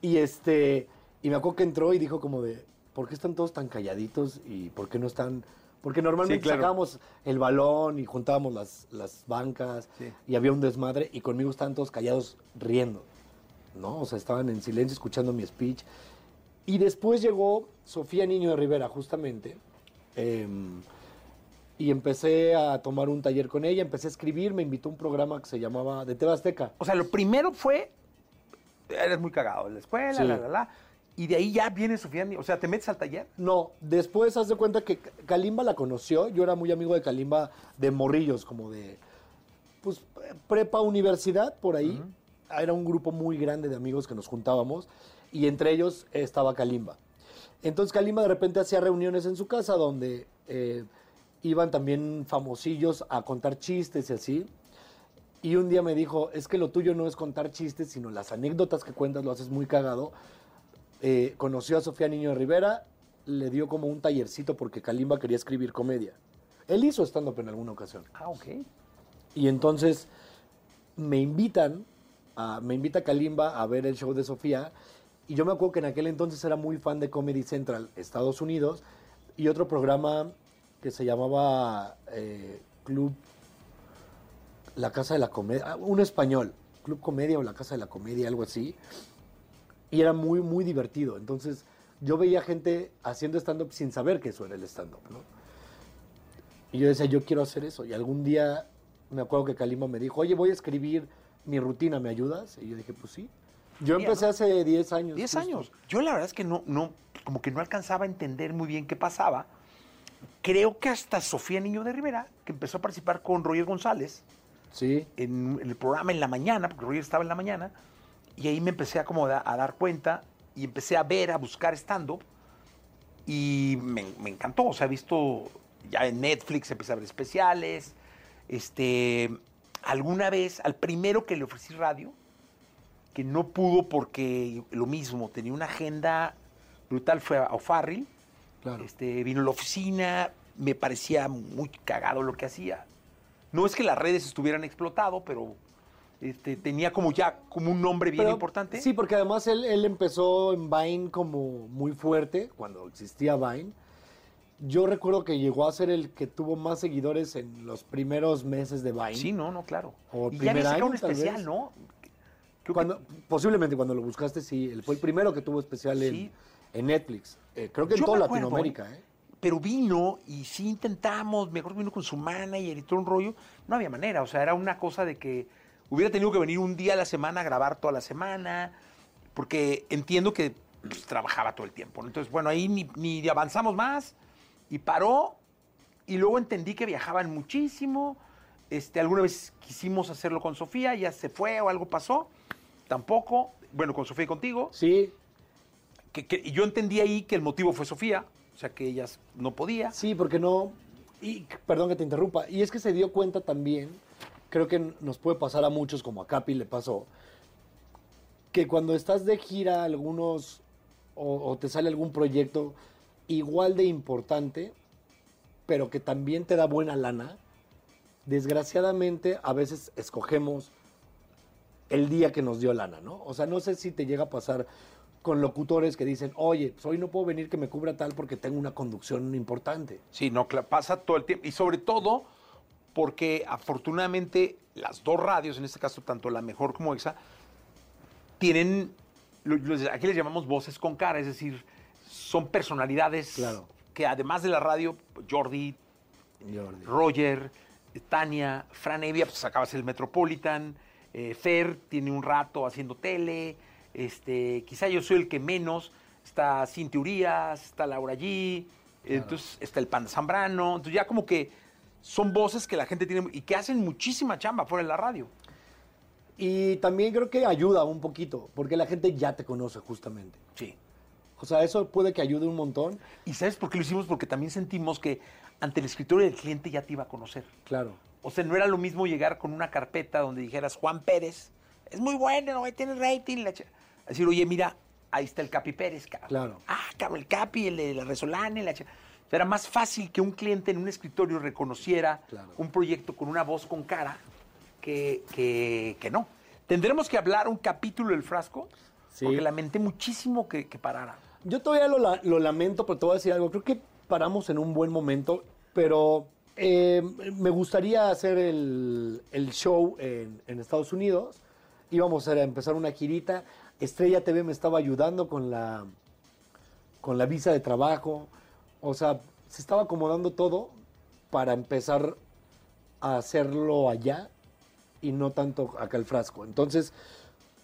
y este, y me acuerdo que entró y dijo como de, ¿por qué están todos tan calladitos y por qué no están...? Porque normalmente
Sí, claro.
sacábamos el balón y juntábamos las, las bancas
Sí.
y había un desmadre y conmigo estaban todos callados riendo, ¿no? O sea, estaban en silencio escuchando mi speech. Y después llegó Sofía Niño de Rivera, justamente, em, y empecé a tomar un taller con ella, empecé a escribir, me invitó a un programa que se llamaba de TV Azteca.
O sea, lo primero fue, eres muy cagado en la escuela,
Sí.
la, la, la. Y de ahí ya viene Sofía. O sea, te metes al taller.
No, después haz de cuenta que Kalimba la conoció. Yo era muy amigo de Kalimba de morrillos, como de pues prepa universidad por ahí. Era un grupo muy grande de amigos que nos juntábamos y entre ellos estaba Kalimba. Entonces Kalimba de repente hacía reuniones en su casa donde eh, iban también famosillos a contar chistes y así. Y un día me dijo, es que lo tuyo no es contar chistes, sino las anécdotas que cuentas, lo haces muy cagado. Eh, conoció a Sofía Niño de Rivera, le dio como un tallercito porque Kalimba quería escribir comedia. Él hizo stand-up en alguna ocasión.
Ah, ok.
Y entonces me invitan, a, me invita Kalimba a ver el show de Sofía. Y yo me acuerdo que en aquel entonces era muy fan de Comedy Central, Estados Unidos, y otro programa que se llamaba eh, Club La Casa de la Comedia, ah, un español, Club Comedia o La Casa de la Comedia, algo así. Y era muy, muy divertido. Entonces yo veía gente haciendo stand-up sin saber que eso era el stand-up, ¿no? Y yo decía, yo quiero hacer eso. Y algún día me acuerdo que Kalimba me dijo, oye, voy a escribir mi rutina, ¿me ayudas? Y yo dije, pues sí. Yo
Mira,
empecé
¿no?
hace 10 años.
10
justo.
años. Yo la verdad es que no, no, como que no alcanzaba a entender muy bien qué pasaba. Creo que hasta Sofía Niño de Rivera, que empezó a participar con Roger González
Sí.
en, en el programa en la mañana, porque Roger estaba en la mañana, y ahí me empecé a, como da- a dar cuenta y empecé a ver, a buscar stand-up, y me, me encantó. O sea, he visto ya en Netflix, empecé a ver especiales. Este, alguna vez, al primero que le ofrecí radio, que no pudo porque lo mismo, tenía una agenda brutal, fue a O'Farrill.
Claro.
Este, vino a la oficina, me parecía muy cagado lo que hacía. No es que las redes estuvieran explotado, pero este, tenía como ya como un nombre bien
Pero-
importante.
Sí, porque además él, él empezó en Vine como muy fuerte, cuando existía Vine. Yo recuerdo que llegó a ser el que tuvo más seguidores en los primeros meses de Vine.
Sí, no, no, claro.
O
y
primer año,
un especial,
vez.
¿no? Que-
Cuando, posiblemente cuando lo buscaste, sí. Él fue el primero que tuvo especial
Sí.
en Netflix. Eh, creo que en
Yo
toda
me acuerdo,
Latinoamérica.
¿eh?
¿eh?
Pero vino y sí intentamos, mejor vino con su manager y todo un rollo. No había manera, o sea, era una cosa de que hubiera tenido que venir un día a la semana a grabar toda la semana, porque entiendo que pues, trabajaba todo el tiempo. Entonces, bueno, ahí ni, ni avanzamos más y paró. Y luego entendí que viajaban muchísimo. Este, alguna vez quisimos hacerlo con Sofía, ya se fue o algo pasó. Tampoco. Bueno, con Sofía y contigo
Sí,
que, yo entendí ahí que el motivo fue Sofía, o sea que ella no podía.
sí, porque no. Y perdón que te interrumpa. Y es que se dio cuenta también, creo que nos puede pasar a muchos, como a Capi le pasó, que cuando estás de gira algunos o, o te sale algún proyecto igual de importante, pero que también te da buena lana, desgraciadamente a veces escogemos el día que nos dio lana, ¿no? O sea, no sé si te llega a pasar con locutores que dicen, oye, pues hoy no puedo venir que me cubra tal porque tengo una conducción importante.
Sí, no, pasa todo el tiempo. Y sobre todo porque afortunadamente las dos radios, en este caso tanto la mejor como EXA, tienen, aquí les llamamos voces con cara, es decir, son personalidades
Claro.
que además de la radio, Jordi,
Jordi.
Roger, Tania, Fran Evia, pues acabas el Metropolitan, eh, Fer tiene un rato haciendo tele, este, quizá yo soy el que menos, está Cintia Urias, está Laura G, entonces está el Panda Zambrano, entonces ya como que son voces que la gente tiene y que hacen muchísima chamba fuera de la radio.
Y también creo que ayuda un poquito, porque la gente ya te conoce justamente.
Sí.
O sea, eso puede que ayude un montón.
¿Y sabes por qué lo hicimos? Porque también sentimos que ante el escritorio del cliente ya te iba a conocer.
Claro.
O sea, no era lo mismo llegar con una carpeta donde dijeras Juan Pérez, es muy bueno, tiene rating. La ch-". Decir, oye, mira, ahí está el Capi Pérez, cabrón.
Claro.
Ah, cabrón, el Capi, el de la Resolana, la ch-". O sea, Era más fácil que un cliente en un escritorio reconociera
Claro.
un proyecto con una voz con cara que, que, que no. Tendremos que hablar un capítulo del frasco,
Sí.
porque lamenté muchísimo que, que parara.
Yo todavía lo, lo lamento, pero te voy a decir algo. Creo que paramos en un buen momento, pero eh, me gustaría hacer el, el show en, en Estados Unidos. Íbamos a empezar una girita. Estrella TV me estaba ayudando con la, con la visa de trabajo. O sea, se estaba acomodando todo para empezar a hacerlo allá y no tanto acá el frasco. Entonces,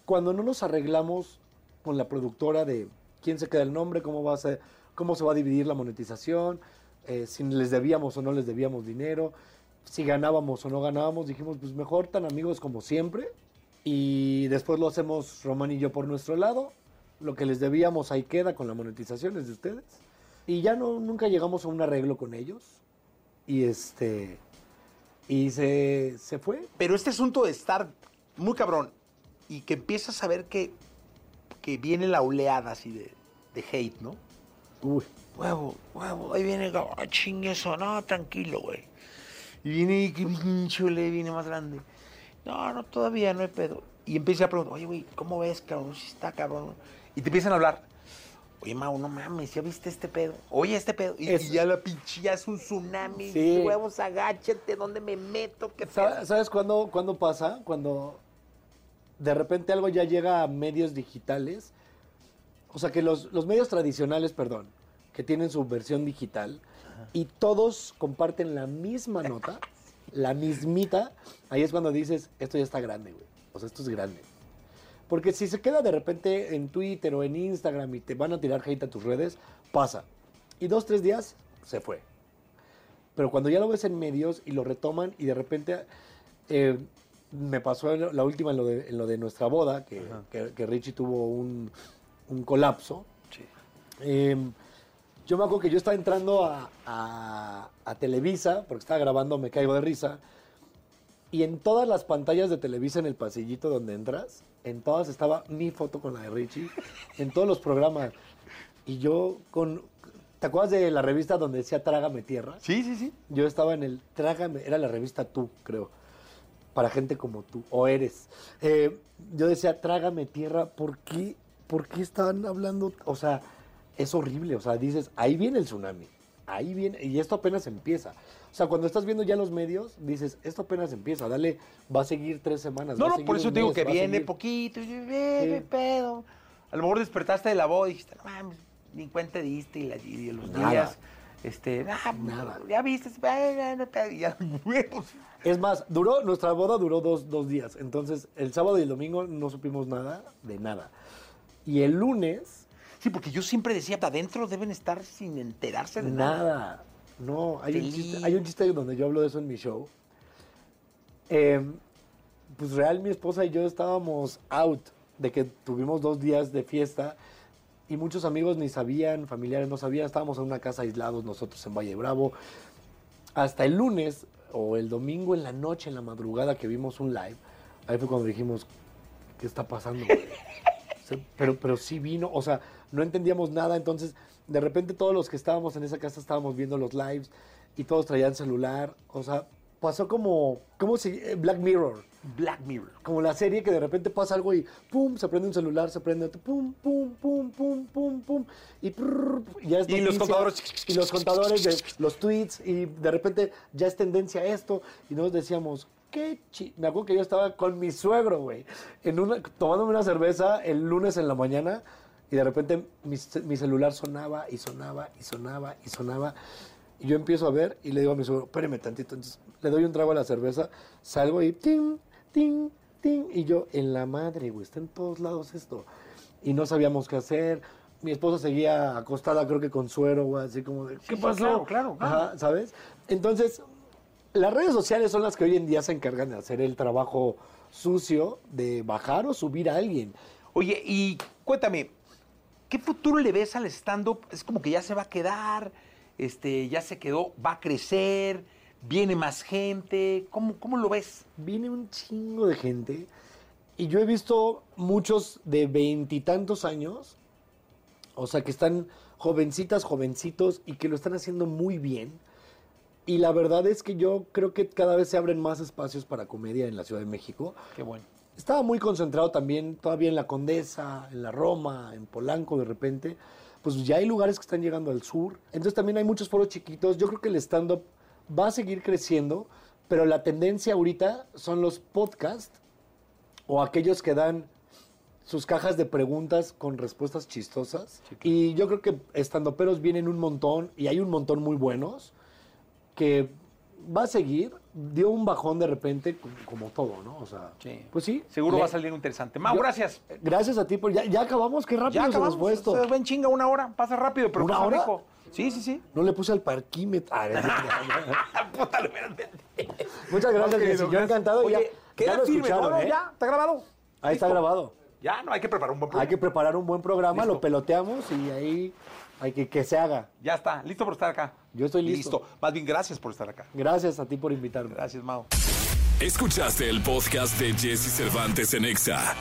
cuando no nos arreglamos con la productora de quién se queda el nombre, cómo va a ser, cómo se va a dividir la monetización, eh, si les debíamos o no les debíamos dinero, si ganábamos o no ganábamos, dijimos, pues mejor tan amigos como siempre. Y después lo hacemos Román y yo por nuestro lado. Lo que les debíamos ahí queda con la monetización es de ustedes. Y ya no, nunca llegamos a un arreglo con ellos. Y este. Y se, se fue.
Pero este asunto de estar muy cabrón y que empiezas a ver que, que viene la oleada así de, de hate, ¿no?
Uy.
Huevo, huevo, ahí viene ah, chingue eso, no, tranquilo, güey. Y viene, y que pinche viene más grande. No, no, todavía no hay pedo. Y empieza a preguntar, oye, güey, ¿cómo ves, cabrón? Si está cabrón. Y te empiezan a hablar. Oye, Mau, no mames, ¿ya viste este pedo? Oye, este pedo. Y, ya la pinche, ya es un tsunami.
Sí.
Huevos, agáchate, ¿dónde me meto?
¿Sabes cuándo, cuándo pasa? Cuando de repente algo ya llega a medios digitales. O sea, que los, los medios tradicionales, perdón, que tienen su versión digital y todos comparten la misma nota, la mismita, ahí es cuando dices, esto ya está grande, güey. O sea, esto es grande. Porque si se queda de repente en Twitter o en Instagram y te van a tirar hate a tus redes, pasa. Y dos, tres días, se fue. Pero cuando ya lo ves en medios y lo retoman y de repente eh, me pasó la última en lo de, en lo de nuestra boda, que, que- que Richie tuvo un, un colapso. Eh, yo me acuerdo que yo estaba entrando a, a- a Televisa, porque estaba grabando Me Caigo de Risa, y en todas las pantallas de Televisa en el pasillito donde entras, en todas estaba mi foto con la de Richie, en todos los programas. Y yo con... ¿Te acuerdas de la revista donde decía Trágame Tierra?
Sí, sí, sí.
Yo estaba en el Trágame, era la revista Tú, creo, para gente como tú, o eres. Eh, yo decía, Trágame Tierra, ¿por qué, ¿por qué están hablando? O sea, es horrible, o sea, dices, ahí viene el tsunami, ahí viene, y esto apenas empieza. O sea, cuando estás viendo ya los medios, dices, esto apenas empieza, dale, va a seguir tres semanas.
No, no, por eso te digo
mes,
que viene
seguir-
poquito. Y
Sí.
pedo. A lo mejor despertaste de la voz y dijiste, no mames, ni cuenta diste y, la, y los
Nada.
días. Este, ah,
Nada.
Ya viste, ya, huevos.
Es más, duró, nuestra boda duró dos, dos días. Entonces, el sábado y el domingo no supimos nada de nada. Y el lunes,
Sí, porque yo siempre decía, adentro deben estar sin enterarse de nada.
nada. No, hay un, chiste, hay un chiste donde yo hablo de eso en mi show. Eh, pues real, mi esposa y yo estábamos out de que tuvimos dos días de fiesta y muchos amigos ni sabían, familiares no sabían, estábamos en una casa aislados nosotros en Valle Bravo. Hasta el lunes o el domingo en la noche, en la madrugada que vimos un live, ahí fue cuando dijimos, ¿qué está pasando? güey?" Se- Pero, pero sí vino, o sea, no entendíamos nada, entonces de repente todos los que estábamos en esa casa estábamos viendo los lives y todos traían celular, o sea, pasó como, como si, eh, Black Mirror,
Black Mirror.
como la serie que de repente pasa algo y pum, se prende un celular, se prende otro, pum, pum, pum, pum, pum, pum, y, prrr, ya es
Y los contadores.
y los contadores de los tweets y de repente ya es tendencia esto y nos decíamos, qué chi... Me acuerdo que yo estaba con mi suegro, güey, en una, tomándome una cerveza el lunes en la mañana y de repente mi, ce- mi celular sonaba y sonaba y sonaba y sonaba y yo empiezo a ver y le digo a mi suegro, espéreme tantito, entonces le doy un trago a la cerveza, salgo y ting, ting, ting, y yo, en la madre, güey, está en todos lados esto. Y no sabíamos qué hacer. Mi esposa seguía acostada, creo que con suero, güey, así como de, ¿qué
sí,
pasó?
claro, claro, claro.
Ajá, ¿sabes? Entonces, las redes sociales son las que hoy en día se encargan de hacer el trabajo sucio de bajar o subir a alguien.
Oye, y cuéntame, ¿qué futuro le ves al stand-up? Es como que ya se va a quedar, este, ya se quedó, va a crecer, viene más gente. ¿Cómo, cómo lo ves?
viene un chingo de gente y yo he visto muchos de veintitantos años, o sea, que están jovencitas, jovencitos y que lo están haciendo muy bien. Y la verdad es que yo creo que cada vez se abren más espacios para comedia en la Ciudad de México.
Qué bueno.
Estaba muy concentrado también todavía en la Condesa, en la Roma, en Polanco de repente. Pues ya hay lugares que están llegando al sur. Entonces también hay muchos foros chiquitos. Yo creo que el stand-up va a seguir creciendo, pero la tendencia ahorita son los podcasts o aquellos que dan sus cajas de preguntas con respuestas chistosas. Y yo creo que estandoperos vienen un montón y hay un montón muy buenos que va a seguir. Dio un bajón de repente, como, todo, ¿no? O sea,
Sí.
pues sí.
Seguro
Le-
va a salir interesante. Mau,
Yo-
gracias.
Gracias a ti, por ya, ya acabamos, qué rápido
Ya
se
acabamos.
nos fue esto.
Se ven chinga una hora, pasa rápido, pero
¿Una
pasa
hora?
rico. Sí, sí, sí.
No le puse al parquímetro. Ah,
Puta, lo.
Muchas gracias, Jessy. Yo encantado.
Oye,
ya,
queda
ya lo
firme.
¿eh?
Ya, está grabado.
Ahí está grabado.
Ya, no, hay que preparar un buen programa.
Hay que preparar un buen programa,
Listo.
lo peloteamos y ahí hay que que se haga.
Ya está, listo por estar acá.
Yo estoy listo.
Más bien, gracias por estar acá.
Gracias a ti por invitarme.
Gracias, Mao.
Escuchaste el podcast de Jesse Cervantes en Exa.